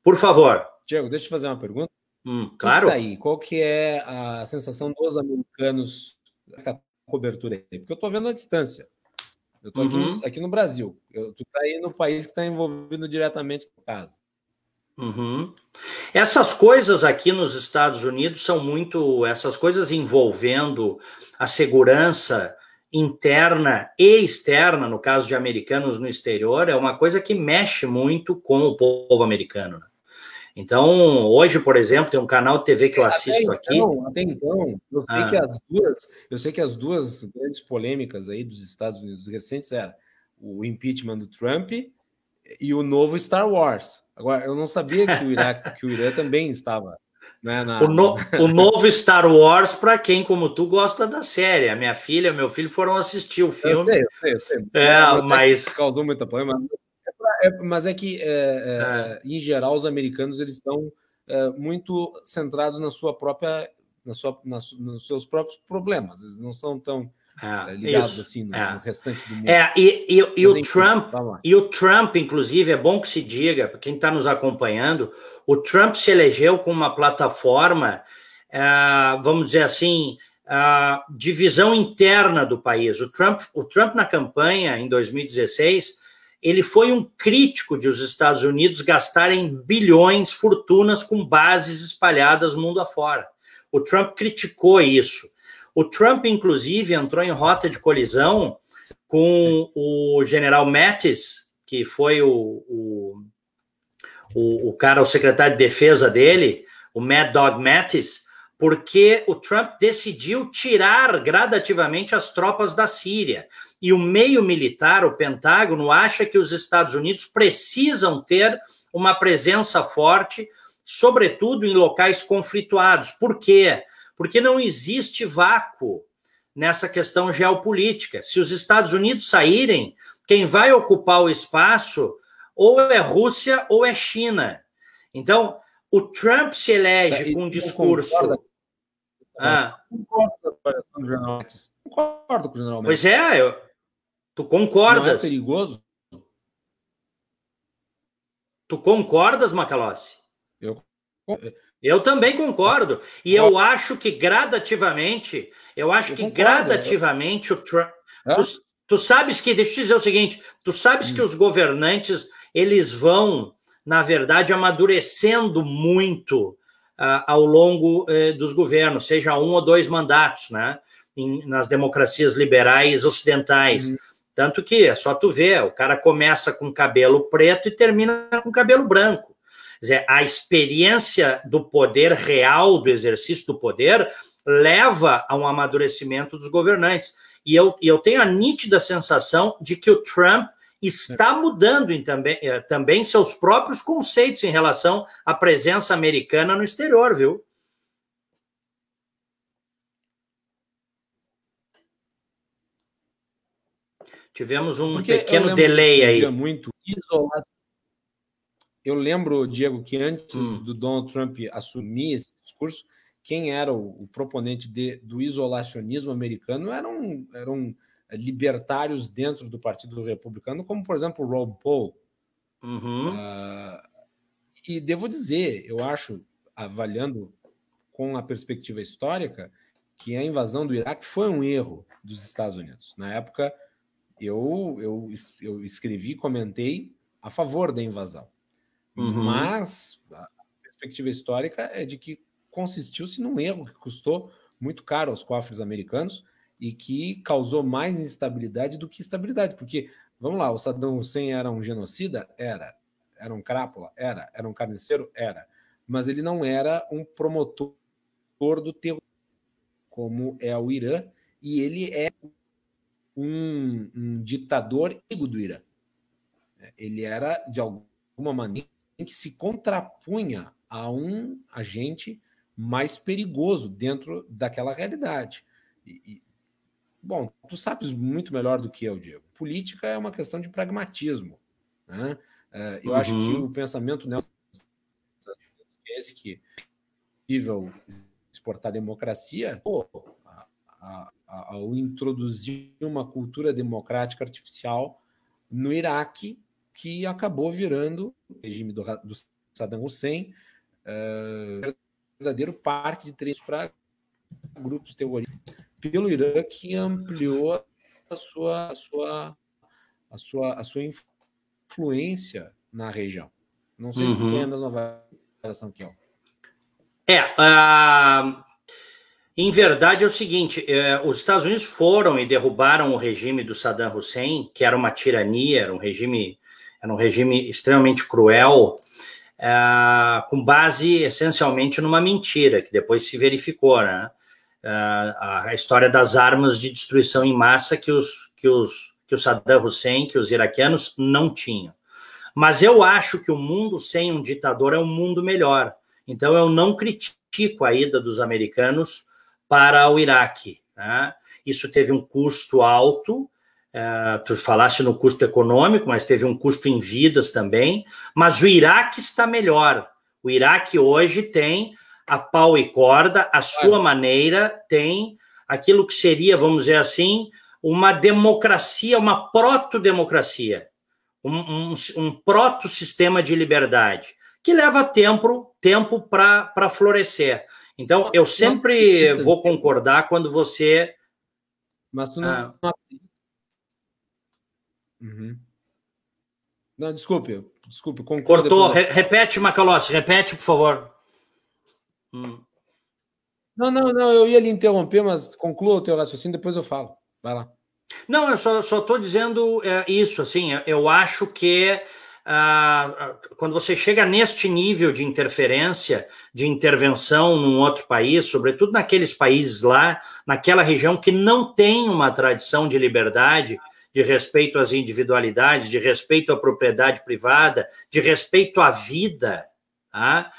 Por favor. Diego, deixa eu fazer uma pergunta. Hum, claro. Tá aí, qual que é a sensação dos americanos da cobertura aí? Porque eu estou vendo a distância. Eu estou aqui, uhum. aqui, no Brasil. Eu, tu está aí no país que está envolvido diretamente no caso. Uhum. Essas coisas aqui nos Estados Unidos são muito. Essas coisas envolvendo a segurança interna e externa, no caso de americanos no exterior, é uma coisa que mexe muito com o povo americano. Né? Então, hoje, por exemplo, tem um canal de TV que eu assisto até então, aqui. Até então, eu sei, ah. que as duas, eu sei que as duas grandes polêmicas aí dos Estados Unidos recentes eram o impeachment do Trump e o novo Star Wars. Agora, eu não sabia que o Irã, que o Irã também estava. Né, na... o, no, o novo Star Wars, para quem, como tu, gosta da série. A minha filha, meu filho foram assistir o filme. Eu sei, eu sei, eu sei. É, mas. Causou muita polêmica. É, é, mas é que, é, é, é, em geral, os americanos eles estão é, muito centrados na sua própria, na sua, na, nos seus próprios problemas. Eles não são tão é, ligados isso. assim no, no, restante do mundo. É, e, e, e o Trump, e o Trump, inclusive, é bom que se diga, para quem está nos acompanhando, o Trump se elegeu com uma plataforma, vamos dizer assim, divisão interna do país. O Trump, o Trump na campanha em 2016 ele foi um crítico de os Estados Unidos gastarem bilhões, fortunas com bases espalhadas mundo afora. O Trump criticou isso. O Trump, inclusive, entrou em rota de colisão com o general Mattis, que foi o, o, o, cara, o secretário de defesa dele, o Mad Dog Mattis, porque o Trump decidiu tirar gradativamente as tropas da Síria. E o meio militar, o Pentágono, acha que os Estados Unidos precisam ter uma presença forte, sobretudo em locais conflituados. Por quê? Não existe vácuo nessa questão geopolítica. Se os Estados Unidos saírem, quem vai ocupar o espaço ou é Rússia ou é China. Então, o Trump se elege com um discurso. Ah. Concordo com a avaliação do general Concordo com o general Pois é, eu, Tu concordas? Não é perigoso? Tu concordas, Macalossi? Eu eu também concordo. E eu acho que gradativamente, eu acho eu que concordo. gradativamente o Trump. É? Tu, tu, sabes que, deixa eu te dizer o seguinte: tu sabes hum. que os governantes eles vão, na verdade, amadurecendo muito uh, ao longo uh, dos governos, seja um ou dois mandatos, né? Em, nas democracias liberais ocidentais. Hum. Tanto que é só tu ver, o cara começa com cabelo preto e termina com cabelo branco. Dizer, a experiência do poder real, do exercício do poder, leva a um amadurecimento dos governantes. E eu, eu tenho a nítida sensação de que o Trump está mudando em também, eh, também seus próprios conceitos em relação à presença americana no exterior, viu? Tivemos um Porque pequeno delay aí. Muito isolado. Eu lembro, Diego, que antes hum. do Donald Trump assumir esse discurso, quem era o, o proponente de, do isolacionismo americano eram, eram libertários dentro do Partido Republicano, como, por exemplo, o Ron Paul. Uhum. Uh, e devo dizer, eu acho, avaliando com a perspectiva histórica, que a invasão do Iraque foi um erro dos Estados Unidos. Na época, eu, eu, eu escrevi, comentei a favor da invasão. Uhum. Mas a perspectiva histórica é de que consistiu-se num erro que custou muito caro aos cofres americanos e que causou mais instabilidade do que estabilidade. Porque, vamos lá, o Saddam Hussein era um genocida? Era. Era um crápula? Era. Era um carniceiro? Era. Mas ele não era um promotor do terror, como é o Irã, e ele é um, um ditador amigo do Irã. Ele era, de alguma maneira, que se contrapunha a um agente mais perigoso dentro daquela realidade. E, e, bom, tu sabes muito melhor do que eu, Diego. Política é uma questão de pragmatismo. Né? É, eu uhum. acho que o pensamento é esse que é possível exportar democracia, pô, a, a, ao introduzir uma cultura democrática artificial no Iraque, que acabou virando o regime do, do Saddam Hussein, uh, verdadeiro parque de três para grupos terroristas pelo Irã que ampliou a sua, a sua, a sua, a sua influência na região. Não sei uhum. se tem a mesma avaliação que eu. É, uh, em verdade é o seguinte: é, os Estados Unidos foram e derrubaram o regime do Saddam Hussein, que era uma tirania, era um regime, era um regime extremamente cruel, é, com base essencialmente numa mentira, que depois se verificou, né? É, a história das armas de destruição em massa que os, que os que o Saddam Hussein, que os iraquianos não tinham. Mas eu acho que o mundo sem um ditador é um mundo melhor. Então eu não critico a ida dos americanos para o Iraque. Né? Isso teve um custo alto, é, tu falaste no custo econômico, mas teve um custo em vidas também. Mas o Iraque está melhor. O Iraque hoje tem a pau e corda, a sua maneira, tem aquilo que seria, vamos dizer assim, uma democracia, uma proto-democracia, um, um, um proto-sistema de liberdade, que leva tempo tempo para florescer. Então, eu sempre vou concordar quando você. Mas tu não. Ah, uhum. Não, desculpe, desculpe. Cortou. Re repete, Macalossi, repete, por favor. Hum. Não, não, não, eu ia lhe interromper, mas conclua o teu raciocínio, depois eu falo. Vai lá. Não, eu só estou dizendo é, isso, assim, eu acho que ah, quando você chega neste nível de interferência, de intervenção num outro país, sobretudo naqueles países lá, naquela região que não tem uma tradição de liberdade, de respeito às individualidades, de respeito à propriedade privada, de respeito à vida. Tá?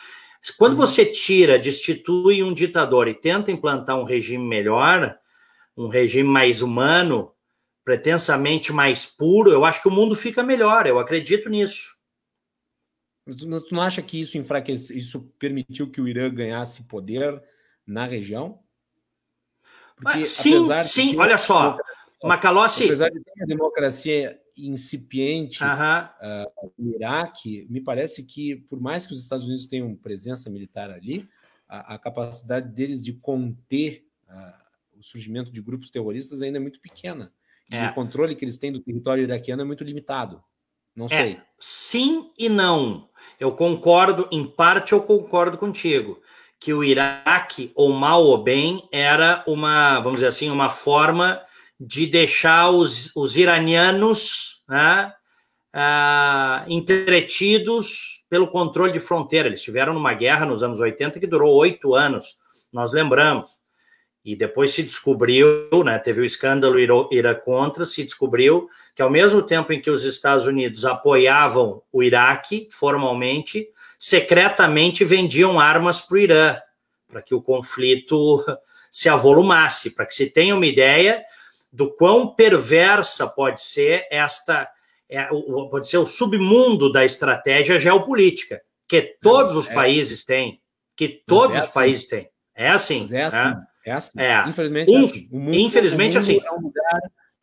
Quando uhum. você tira, destitui um ditador e tenta implantar um regime melhor, um regime mais humano, pretensamente mais puro, eu acho que o mundo fica melhor, eu acredito nisso. Tu não acha que isso enfraqueceu, isso permitiu que o Irã ganhasse poder na região? Porque, sim, sim, olha só, Macalossi... Apesar de ter uma democracia incipiente uh -huh. uh, no Iraque, me parece que, por mais que os Estados Unidos tenham presença militar ali, a, a capacidade deles de conter uh, o surgimento de grupos terroristas ainda é muito pequena. E é. o controle que eles têm do território iraquiano é muito limitado. Não é, sei. Sim e não. Eu concordo, em parte eu concordo contigo, que o Iraque, ou mal ou bem, era uma, vamos dizer assim, uma forma de deixar os, os iranianos né, ah, entretidos pelo controle de fronteira. Eles estiveram numa guerra nos anos 80 que durou oito anos, nós lembramos. E depois se descobriu, né, teve o escândalo Ira contra, se descobriu que ao mesmo tempo em que os Estados Unidos apoiavam o Iraque formalmente, secretamente vendiam armas para o Irã, para que o conflito se avolumasse, para que se tenha uma ideia do quão perversa pode ser esta, é, pode ser o submundo da estratégia geopolítica, que todos os é, países têm, que todos é assim. os países têm. É assim. é assim. Né? É assim. É. Infelizmente, uns, é assim. mundo, infelizmente assim. É um lugar,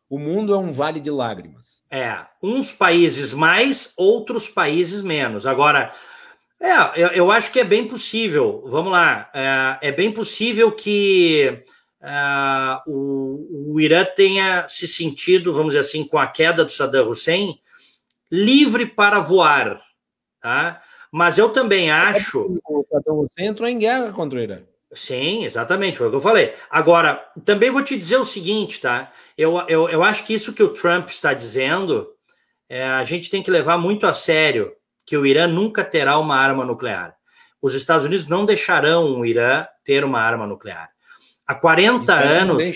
o mundo é um vale de lágrimas. É, uns países mais, outros países menos. Agora, é, eu, eu acho que é bem possível. Vamos lá, é bem possível que é, o, o Irã tenha se sentido, vamos dizer assim, com a queda do Saddam Hussein, livre para voar, tá? Mas eu também acho. O Saddam Hussein entrou em guerra contra o Irã. Sim, exatamente, foi o que eu falei. Agora, também vou te dizer o seguinte, tá? Eu, eu, eu acho que isso que o Trump está dizendo, é, a gente tem que levar muito a sério que o Irã nunca terá uma arma nuclear. Os Estados Unidos não deixarão o Irã ter uma arma nuclear. Há 40 anos.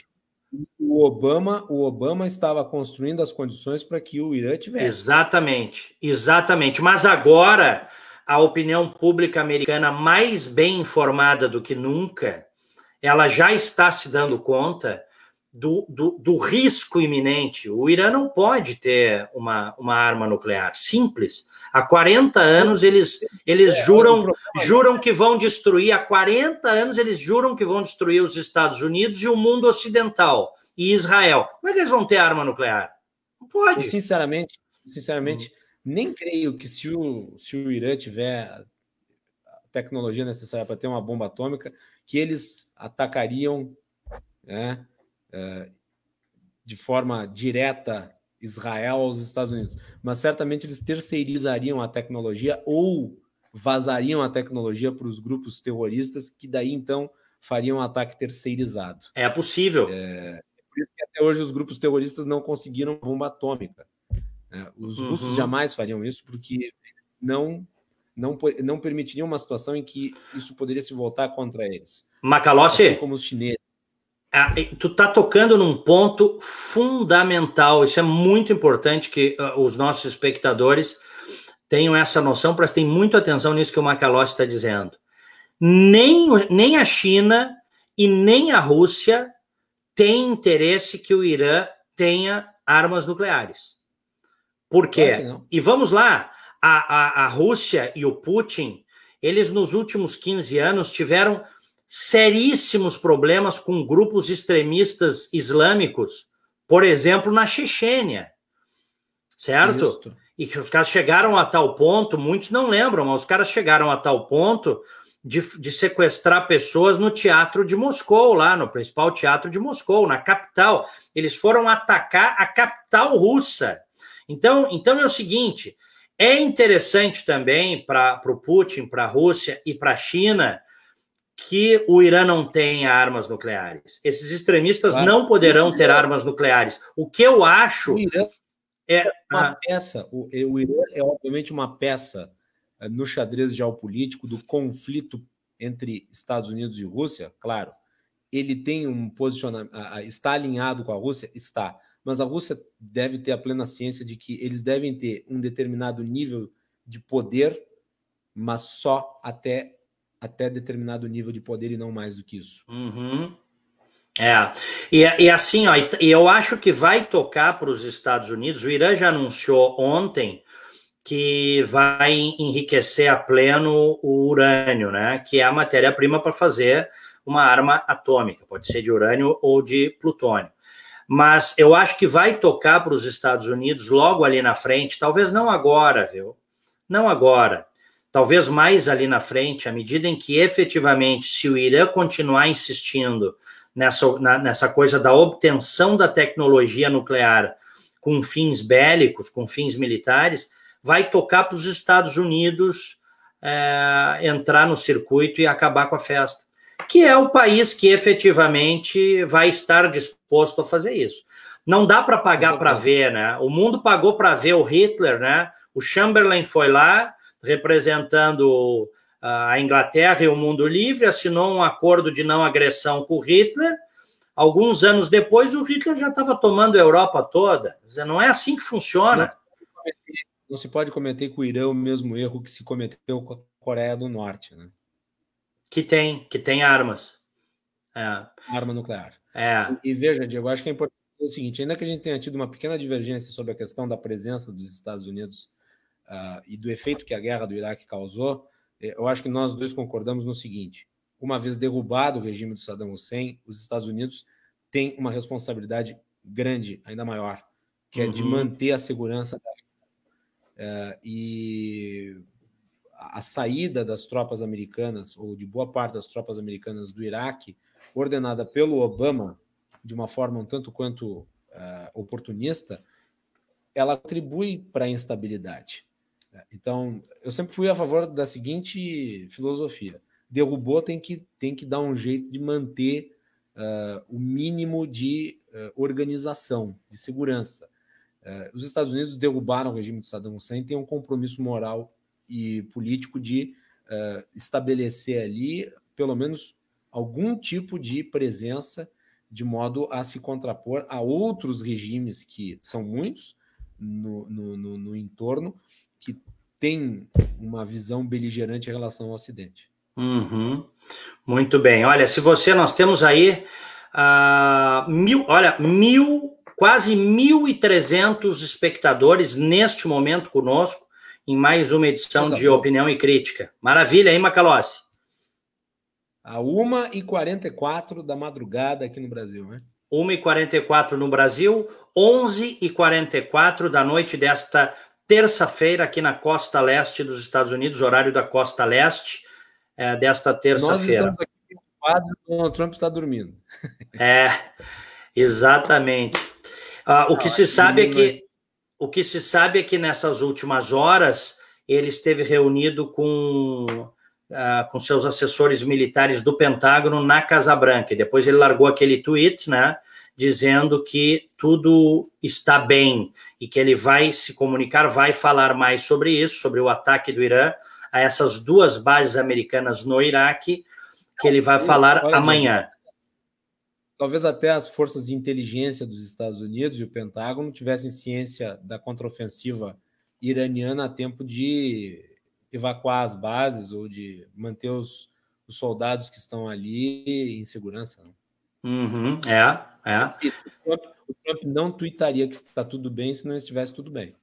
O Obama, o Obama estava construindo as condições para que o Irã tivesse. Exatamente, exatamente. Mas agora a opinião pública americana mais bem informada do que nunca, ela já está se dando conta do, do, do, risco iminente. O Irã não pode ter uma, uma arma nuclear. Simples. Há 40 anos eles, eles é, juram, juram que vão destruir, há 40 anos eles juram que vão destruir os Estados Unidos e o mundo ocidental e Israel. Como é que eles vão ter arma nuclear? Não pode. sinceramente, sinceramente, hum. nem creio que se o, se o Irã tiver a tecnologia necessária para ter uma bomba atômica, que eles atacariam né, de forma direta Israel aos Estados Unidos. Mas certamente eles terceirizariam a tecnologia ou vazariam a tecnologia para os grupos terroristas, que daí então fariam um ataque terceirizado. É possível. É, por isso que até hoje os grupos terroristas não conseguiram bomba atômica. É, os uhum. russos jamais fariam isso porque não não, não permitiriam uma situação em que isso poderia se voltar contra eles. Macalossi, assim como os chineses. Ah, tu está tocando num ponto fundamental. Isso é muito importante que uh, os nossos espectadores tenham essa noção, prestem muito atenção nisso que o Macalossi está dizendo. Nem, nem a China e nem a Rússia têm interesse que o Irã tenha armas nucleares. Por quê? Claro e vamos lá, a, a, a Rússia e o Putin, eles nos últimos 15 anos tiveram seríssimos problemas com grupos extremistas islâmicos, por exemplo, na Chechênia, certo? Isso. E que os caras chegaram a tal ponto, muitos não lembram, mas os caras chegaram a tal ponto de, de sequestrar pessoas no teatro de Moscou, lá no principal teatro de Moscou, na capital. Eles foram atacar a capital russa. Então, então é o seguinte: é interessante também para o Putin, para a Rússia e para a China que o Irã não tenha armas nucleares. Esses extremistas claro. não poderão ter armas nucleares. O que eu acho. O Irã é uma ah, peça. O, o Irã é, obviamente, uma peça eh, no xadrez geopolítico do conflito entre Estados Unidos e Rússia, claro. Ele tem um posicionamento. Está alinhado com a Rússia? Está. Mas a Rússia deve ter a plena ciência de que eles devem ter um determinado nível de poder, mas só até até determinado nível de poder e não mais do que isso. Uhum. É, e, e assim, ó, e eu acho que vai tocar para os Estados Unidos. O Irã já anunciou ontem que vai enriquecer a pleno o urânio, né? Que é a matéria-prima para fazer uma arma atômica, pode ser de urânio ou de plutônio. Mas eu acho que vai tocar para os Estados Unidos logo ali na frente, talvez não agora, viu? Não agora talvez mais ali na frente, à medida em que efetivamente, se o Irã continuar insistindo nessa, na, nessa coisa da obtenção da tecnologia nuclear com fins bélicos, com fins militares, vai tocar para os Estados Unidos é, entrar no circuito e acabar com a festa. Que é o país que efetivamente vai estar disposto a fazer isso. Não dá para pagar para ver, né? O mundo pagou para ver o Hitler, né? O Chamberlain foi lá, representando a Inglaterra e o mundo livre, assinou um acordo de não agressão com Hitler. Alguns anos depois, o Hitler já estava tomando a Europa toda. Não é assim que funciona. Não se pode cometer com o Irã o mesmo erro que se cometeu com a Coreia do Norte, né? Que tem, que tem armas. É. Arma nuclear. É. E, e veja, Diego, acho que é importante o seguinte: ainda que a gente tenha tido uma pequena divergência sobre a questão da presença dos Estados Unidos uh, e do efeito que a guerra do Iraque causou, eh, eu acho que nós dois concordamos no seguinte: uma vez derrubado o regime do Saddam Hussein, os Estados Unidos têm uma responsabilidade grande, ainda maior, que uhum. é de uhum. manter a segurança uh, e a saída das tropas americanas, ou de boa parte das tropas americanas do Iraque, ordenada pelo Obama, de uma forma um tanto quanto uh, oportunista, ela contribui para a instabilidade. Então, eu sempre fui a favor da seguinte filosofia: derrubou, tem que, tem que dar um jeito de manter uh, o mínimo de uh, organização, de segurança. Uh, os Estados Unidos derrubaram o regime de Saddam Hussein, tem um compromisso moral e político de estabelecer ali, pelo menos, algum tipo de presença, de modo a se contrapor a outros regimes que são muitos no, no, no, no entorno que tem uma visão beligerante em relação ao Ocidente. Uhum. Muito bem. Olha, se você, nós temos aí uh, mil, olha, mil, quase 1.300 espectadores neste momento conosco em mais uma edição Exato. de Opinião e Crítica. Maravilha, hein, Macalossi? A 1h44 da madrugada aqui no Brasil, né? 1h44 no Brasil, 11h44 da noite desta terça-feira aqui na costa leste dos Estados Unidos, horário da costa leste é, desta terça-feira. Nós estamos aqui Donald Trump está dormindo. É, exatamente. Ah, o que se sabe é que o que se sabe é que nessas últimas horas ele esteve reunido com uh, com seus assessores militares do Pentágono na Casa Branca. E depois ele largou aquele tweet, né, dizendo que tudo está bem e que ele vai se comunicar, vai falar mais sobre isso, sobre o ataque do Irã a essas duas bases americanas no Iraque, que ele vai falar amanhã. Talvez até as forças de inteligência dos Estados Unidos e o Pentágono tivessem ciência da contraofensiva iraniana a tempo de evacuar as bases ou de manter os, os soldados que estão ali em segurança. Uhum, é, é. O Trump, o Trump não tuitaria que está tudo bem se não estivesse tudo bem.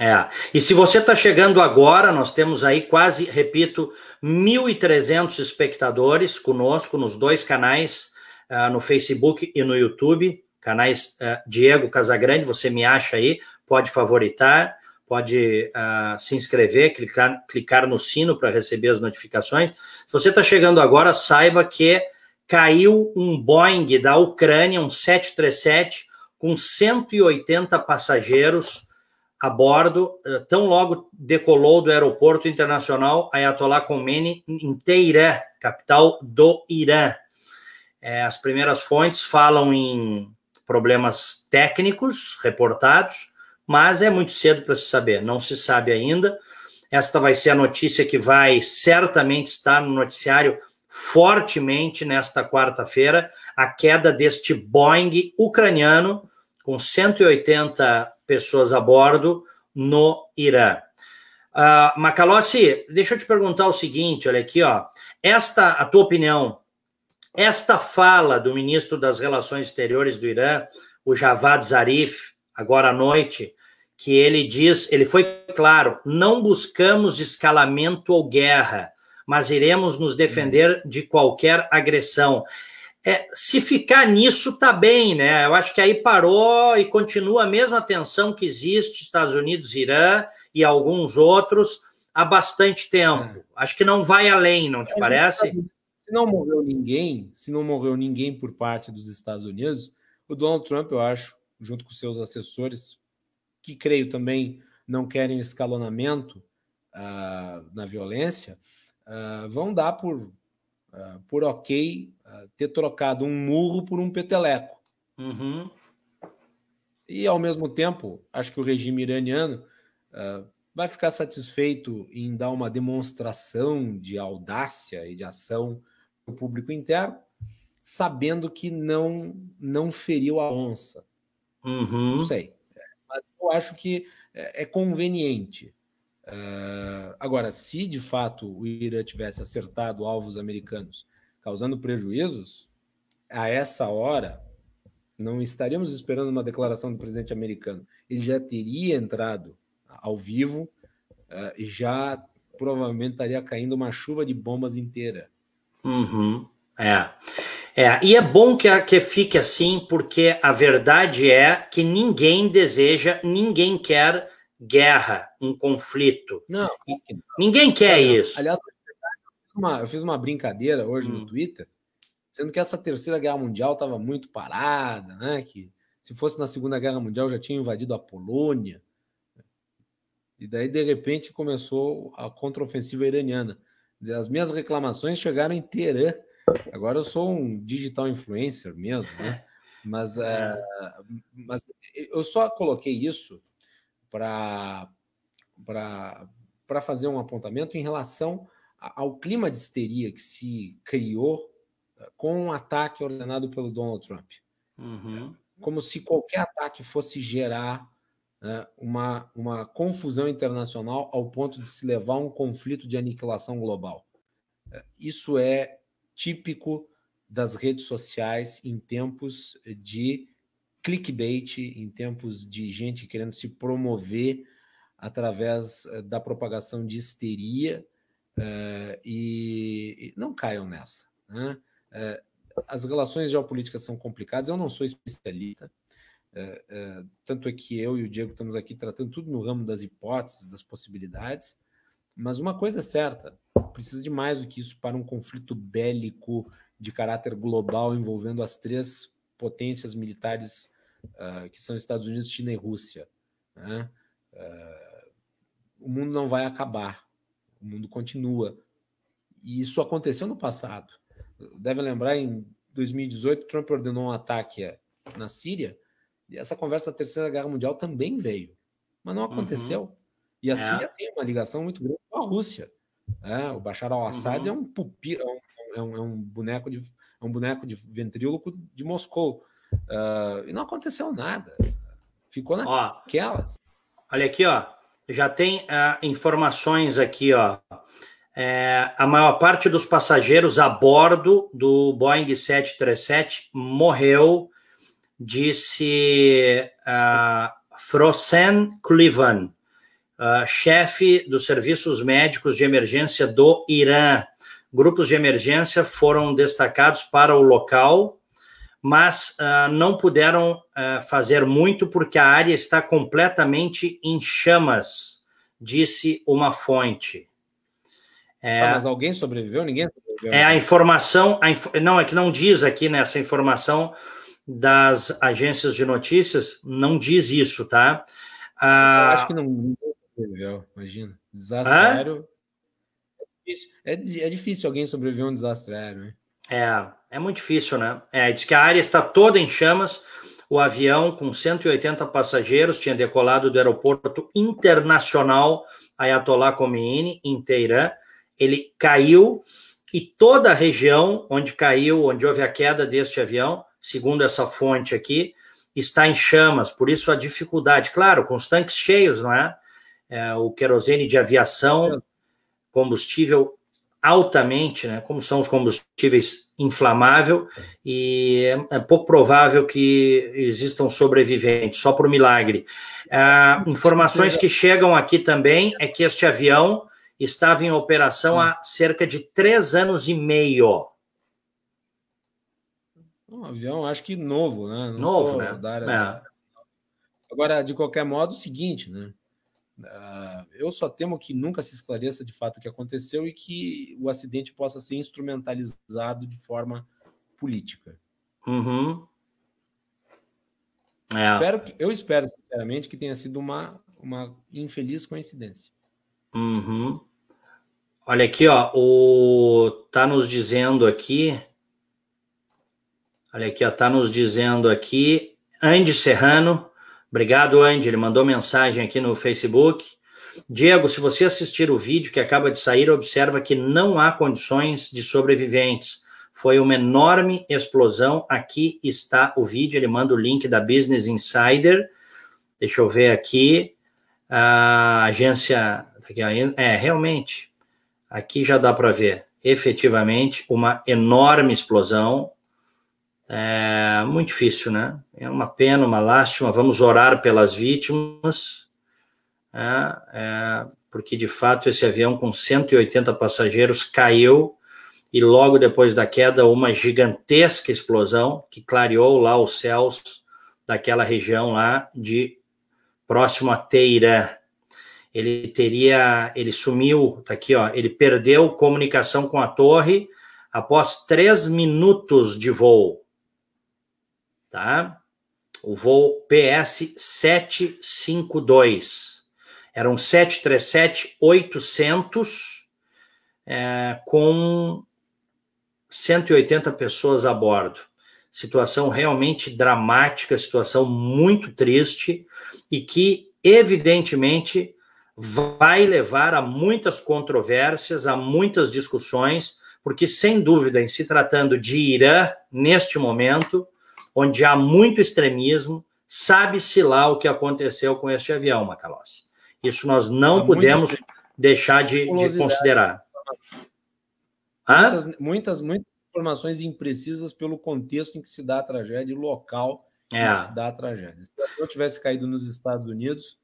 É, e se você está chegando agora, nós temos aí quase, repito, 1.300 espectadores conosco nos dois canais, uh, no Facebook e no YouTube, canais uh, Diego Casagrande, você me acha aí, pode favoritar pode uh, se inscrever, clicar, clicar no sino para receber as notificações. Se você está chegando agora, saiba que caiu um Boeing da Ucrânia, um 737, com 180 passageiros a bordo, eh, tão logo decolou do aeroporto internacional Ayatollah Khomeini em Teherã, capital do Irã. É, as primeiras fontes falam em problemas técnicos reportados, mas é muito cedo para se saber, não se sabe ainda. Esta vai ser a notícia que vai certamente estar no noticiário fortemente nesta quarta-feira, a queda deste Boeing ucraniano com 180 pessoas a bordo no Irã. Uh, Macalossi, deixa eu te perguntar o seguinte, olha aqui, ó. Esta, a tua opinião, esta fala do ministro das Relações Exteriores do Irã, o Javad Zarif, agora à noite, que ele diz, ele foi claro, não buscamos escalamento ou guerra, mas iremos nos defender de qualquer agressão. É, se ficar nisso, tá bem, né? Eu acho que aí parou e continua a mesma tensão que existe Estados Unidos, Irã e alguns outros há bastante tempo. É. Acho que não vai além, não te é, parece? Se não morreu ninguém, se não morreu ninguém por parte dos Estados Unidos, o Donald Trump, eu acho, junto com seus assessores, que creio também não querem escalonamento uh, na violência, uh, vão dar por, uh, por ok ter trocado um murro por um peteleco. Uhum. E, ao mesmo tempo, acho que o regime iraniano vai ficar satisfeito em dar uma demonstração de audácia e de ação no público interno, sabendo que não, não feriu a onça. Uhum. Não sei. Mas eu acho que é, é conveniente. Uh, agora, se de fato o Irã tivesse acertado alvos americanos causando prejuízos, a essa hora não estaríamos esperando uma declaração do presidente americano. Ele já teria entrado ao vivo uh, e já provavelmente estaria caindo uma chuva de bombas inteira. Uhum. É. É, e é bom que, que fique assim, porque a verdade é que ninguém deseja, ninguém quer guerra, um conflito. Não, ninguém quer isso. Aliás, eu fiz uma brincadeira hoje hum. no Twitter, sendo que essa terceira guerra mundial estava muito parada, né? Que se fosse na Segunda Guerra Mundial já tinha invadido a Polônia. E daí, de repente, começou a contraofensiva iraniana. As minhas reclamações chegaram em Teherã Agora eu sou um digital influencer mesmo, né? Mas, é, mas eu só coloquei isso para fazer um apontamento em relação ao clima de histeria que se criou eh, com um ataque ordenado pelo Donald Trump. Uhum. Como se qualquer ataque fosse gerar né, uma, uma confusão internacional ao ponto de se levar a um conflito de aniquilação global. É, isso é típico das redes sociais em tempos de clickbait, em tempos de gente querendo se promover através eh, da propagação de histeria uh, e, e, não caiam nessa. Né? Uh, as relações geopolíticas são complicadas, eu não sou especialista, uh, tanto é que eu e o Diego estamos aqui tratando tudo no ramo das hipóteses, das possibilidades, mas uma coisa é certa, precisa de mais do que isso para um conflito bélico de caráter global envolvendo as três potências militares que são Estados Unidos, China e Rússia. Né? o mundo não vai acabar, o mundo continua. E isso aconteceu no passado. Deve lembrar, em 2018, Trump ordenou um ataque na Síria, e essa conversa da Terceira Guerra Mundial também veio, mas não aconteceu. Uhum. E a é. Síria tem uma ligação muito grande com a Rússia. É, o Bashar al-Assad uhum. é, um é, um, é, um, é um boneco de é um boneco de ventríloco de Moscou. Uh, e não aconteceu nada. Ficou naquelas. Olha aqui, ó já tem uh, informações aqui, ó. É, a maior parte dos passageiros a bordo do Boeing 737 morreu, disse uh, Frozen Cleveland, uh, chefe dos serviços médicos de emergência do Irã. Grupos de emergência foram destacados para o local mas uh, não puderam uh, fazer muito porque a área está completamente em chamas, disse uma fonte. É, ah, mas alguém sobreviveu? Ninguém sobreviveu? É a informação, a inf não, é que não diz aqui nessa informação das agências de notícias, não diz isso, tá? Ah, Eu acho que não sobreviveu, imagina. Desastre aéreo. É difícil, é, é difícil alguém sobreviver a um desastre aéreo, né? É, é muito difícil, né? É, diz que a área está toda em chamas. O avião, com 180 passageiros, tinha decolado do aeroporto internacional Ayatollah Khomeini, em Teherã. Ele caiu e toda a região onde caiu, onde houve a queda deste avião, segundo essa fonte aqui, está em chamas. Por isso a dificuldade. Claro, com os tanques cheios, não é? é o querosene de aviação, combustível altamente, né, como são os combustíveis inflamável, e é, é pouco provável que existam sobreviventes, só por milagre. Ah, informações que chegam aqui também é que este avião estava em operação há cerca de três anos e meio. Um avião, acho que novo, né? Não novo, né? É. Agora, de qualquer modo, o seguinte, né? Uh, eu só temo que nunca se esclareça de fato o que aconteceu e que o acidente possa ser instrumentalizado de forma política. Uhum. É. Espero que, eu espero, sinceramente, que tenha sido uma, uma infeliz coincidência. Uhum. Olha aqui, ó, o tá nos dizendo aqui. Olha aqui, ó, tá nos dizendo aqui Andy Serrano Obrigado, Andy. Ele mandou mensagem aqui no Facebook. Diego, se você assistir o vídeo que acaba de sair, observa que não há condições de sobreviventes. Foi uma enorme explosão. Aqui está o vídeo. Ele manda o link da Business Insider. Deixa eu ver aqui. A agência. É, realmente. Aqui já dá para ver. Efetivamente, uma enorme explosão. É muito difícil, né? É uma pena, uma lástima. Vamos orar pelas vítimas, é, é, porque de fato esse avião com 180 passageiros caiu e logo depois da queda uma gigantesca explosão que clareou lá os céus daquela região lá de próximo a Teirã. Ele teria, ele sumiu, tá aqui, ó, ele perdeu comunicação com a torre após três minutos de voo tá? O voo PS 752. Era um 737-800 é, com 180 pessoas a bordo. Situação realmente dramática, situação muito triste e que, evidentemente, vai levar a muitas controvérsias, a muitas discussões, porque, sem dúvida, em se tratando de Irã, neste momento, onde há muito extremismo, Sabe-se lá o que aconteceu com este avião, Macalossi. Isso nós não Há podemos muito... deixar de, de considerar. Muitas, muitas, muitas informações imprecisas pelo contexto em que se dá a tragédia, o local é. em que se dá a tragédia. Se o avião tivesse caído nos Estados Unidos,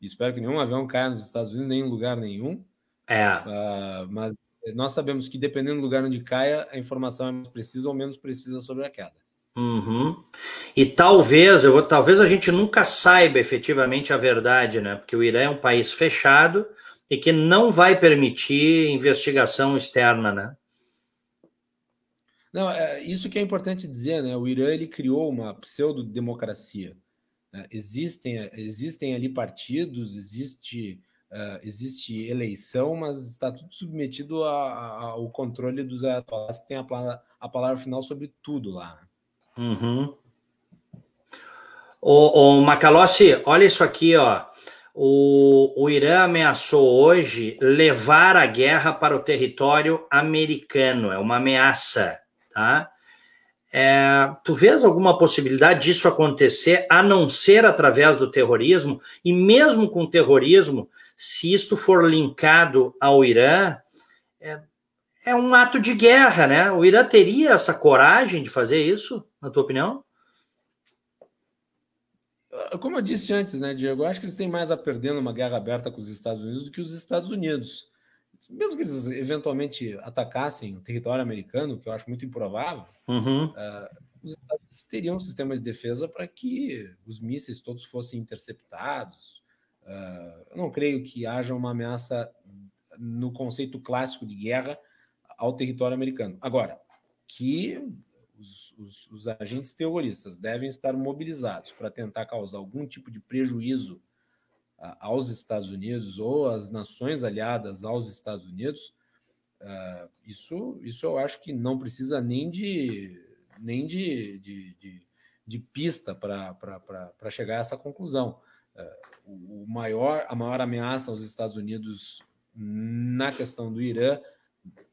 espero que nenhum avião caia nos Estados Unidos, nem em lugar nenhum. É. Uh, mas nós sabemos que dependendo do lugar onde caia, a informação é mais precisa ou menos precisa sobre a queda. Uhum. E talvez, eu vou, talvez a gente nunca saiba efetivamente a verdade, né? Porque o Irã é um país fechado e que não vai permitir investigação externa, né? Não, é, isso que é importante dizer, né? O Irã ele criou uma pseudo-democracia. Né? Existem, existem ali partidos, existe, uh, existe eleição, mas está tudo submetido a, a, ao controle dos ayatollahs, que tem a, a palavra final sobre tudo lá. Uhum. O, o Macalossi, olha isso aqui, ó. O, o Irã ameaçou hoje levar a guerra para o território americano. É uma ameaça, tá? É, tu vês alguma possibilidade disso acontecer, a não ser através do terrorismo? E mesmo com terrorismo, se isto for linkado ao Irã, é, é um ato de guerra, né? O Irã teria essa coragem de fazer isso, na tua opinião? Ah, como eu disse antes, né, Diego? Eu acho que eles têm mais a perder numa guerra aberta com os Estados Unidos do que os Estados Unidos. Mesmo que eles eventualmente atacassem o território americano, que eu acho muito improvável, uhum. uh, os Estados Unidos teriam um sistema de defesa para que os mísseis todos fossem interceptados. Uh, eu não creio que haja uma ameaça no conceito clássico de guerra ao território americano. Agora, que os, os, os agentes terroristas devem estar mobilizados para tentar causar algum tipo de prejuízo uh, aos Estados Unidos ou às nações aliadas aos Estados Unidos, uh, isso, isso eu acho que não precisa nem de, nem de, de, de, de pista para chegar a essa conclusão. Uh, o maior, a maior ameaça aos Estados Unidos na questão do Irã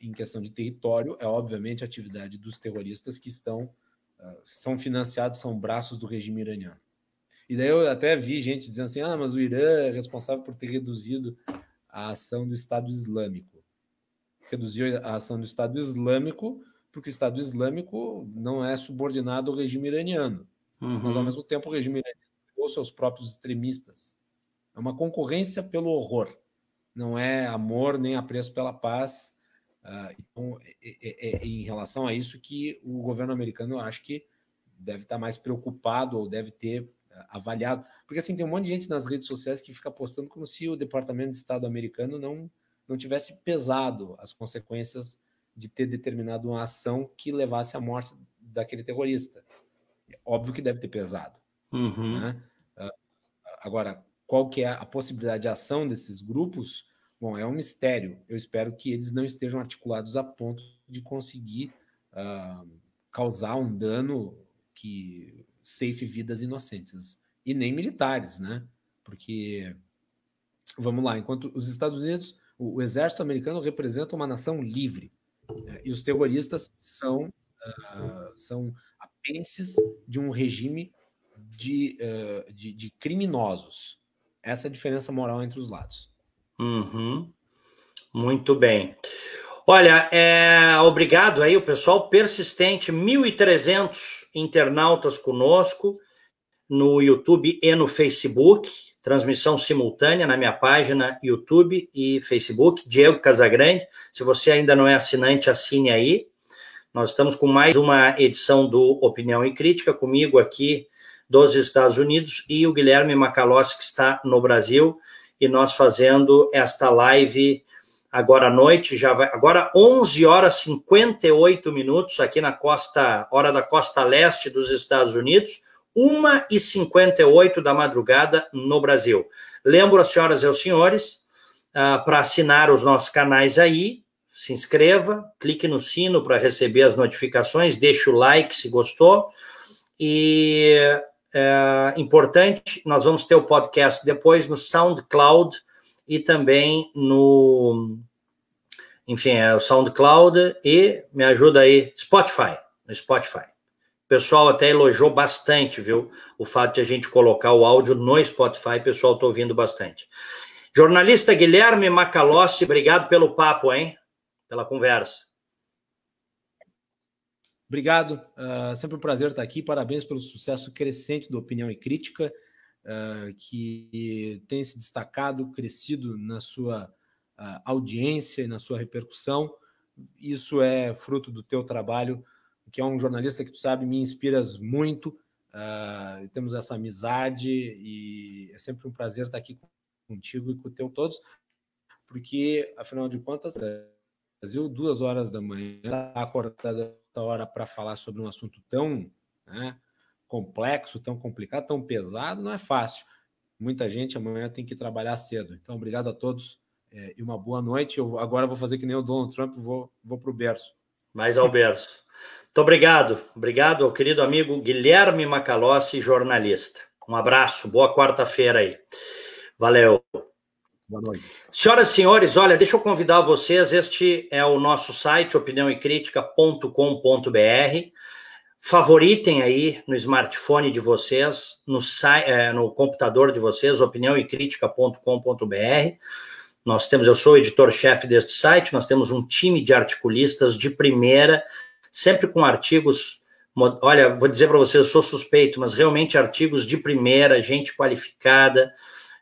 em questão de território, é obviamente a atividade dos terroristas que estão uh, são financiados, são braços do regime iraniano. E daí eu até vi gente dizendo assim: ah, mas o Irã é responsável por ter reduzido a ação do Estado Islâmico. Reduziu a ação do Estado Islâmico porque o Estado Islâmico não é subordinado ao regime iraniano. Uhum. Mas, ao mesmo tempo, o regime iraniano criou seus próprios extremistas. É uma concorrência pelo horror. Não é amor nem apreço pela paz Uh, então, é, é, é, em relação a isso que o governo americano, eu acho que deve estar mais preocupado ou deve ter uh, avaliado. Porque, assim, tem um monte de gente nas redes sociais que fica postando como se o Departamento de Estado americano não, não tivesse pesado as consequências de ter determinado uma ação que levasse à morte daquele terrorista. Óbvio que deve ter pesado. Uhum. Né? Uh, agora, qual que é a possibilidade de ação desses grupos? Bom, é um mistério. Eu espero que eles não estejam articulados a ponto de conseguir uh, causar um dano que safe vidas inocentes e nem militares, né? Porque vamos lá, enquanto os Estados Unidos, o, o exército americano representa uma nação livre né? e os terroristas são uh, são apêndices de um regime de, uh, de, de criminosos. Essa é a diferença moral entre os lados. Uhum. Muito bem. Olha, é, obrigado aí, o pessoal persistente, 1.300 internautas conosco no YouTube e no Facebook, transmissão simultânea na minha página YouTube e Facebook, Diego Casagrande. Se você ainda não é assinante, assine aí. Nós estamos com mais uma edição do Opinião e Crítica, comigo aqui dos Estados Unidos e o Guilherme Macalossi, que está no Brasil e nós fazendo esta live agora à noite, já vai, agora 11 horas 58 minutos aqui na costa, hora da costa leste dos Estados Unidos, 1 e 58 da madrugada no Brasil. Lembro as senhoras e os senhores, uh, para assinar os nossos canais aí, se inscreva, clique no sino para receber as notificações, deixe o like se gostou, e é, importante, nós vamos ter o podcast depois no SoundCloud e também no. Enfim, é o SoundCloud e me ajuda aí, Spotify, no Spotify. pessoal até elogiou bastante, viu? O fato de a gente colocar o áudio no Spotify, o pessoal está ouvindo bastante. Jornalista Guilherme Macalossi, obrigado pelo papo, hein? Pela conversa. Obrigado, uh, sempre um prazer estar aqui. Parabéns pelo sucesso crescente do Opinião e Crítica, uh, que tem se destacado, crescido na sua uh, audiência e na sua repercussão. Isso é fruto do teu trabalho, que é um jornalista que tu sabe me inspiras muito. temos essa amizade e é sempre um prazer estar aqui contigo e com o teu todos, porque afinal de contas, Brasil, duas horas da manhã, acordada hora para falar sobre um assunto tão né, complexo, tão complicado, tão pesado, não é fácil. Muita gente amanhã tem que trabalhar cedo. Então, obrigado a todos é, e uma boa noite. Eu agora vou fazer que nem o Donald Trump, vou, vou para o berço. Mais ao berço. Muito obrigado. Obrigado ao querido amigo Guilherme Macalossi, jornalista. Um abraço, boa quarta-feira aí. Valeu. Boa noite. Senhoras e senhores, olha, deixa eu convidar vocês. Este é o nosso site, opiniãoecrítica.com.br. Favoritem aí no smartphone de vocês, no, é, no computador de vocês, opiniãoecrítica.com.br. Nós temos, eu sou o editor-chefe deste site, nós temos um time de articulistas de primeira, sempre com artigos. Olha, vou dizer para vocês, eu sou suspeito, mas realmente artigos de primeira, gente qualificada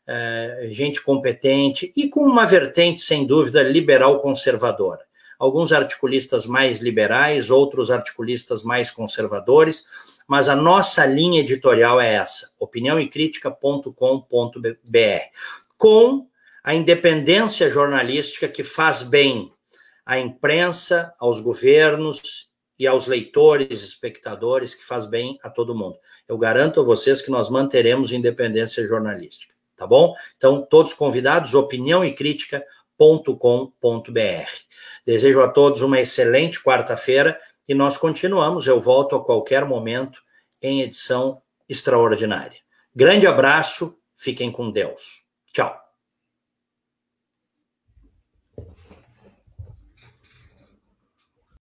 é, gente competente e com uma vertente, sem dúvida, liberal conservadora. Alguns articulistas mais liberais, outros articulistas mais conservadores, mas a nossa linha editorial é essa: opiniãoecrítica.com.br, com a independência jornalística que faz bem à imprensa, aos governos e aos leitores, espectadores, que faz bem a todo mundo. Eu garanto a vocês que nós manteremos independência jornalística tá bom? Então, todos convidados, opinião e crítica.com.br. Desejo a todos uma excelente quarta-feira e nós continuamos. Eu volto a qualquer momento em edição extraordinária. Grande abraço, fiquem com Deus. Tchau.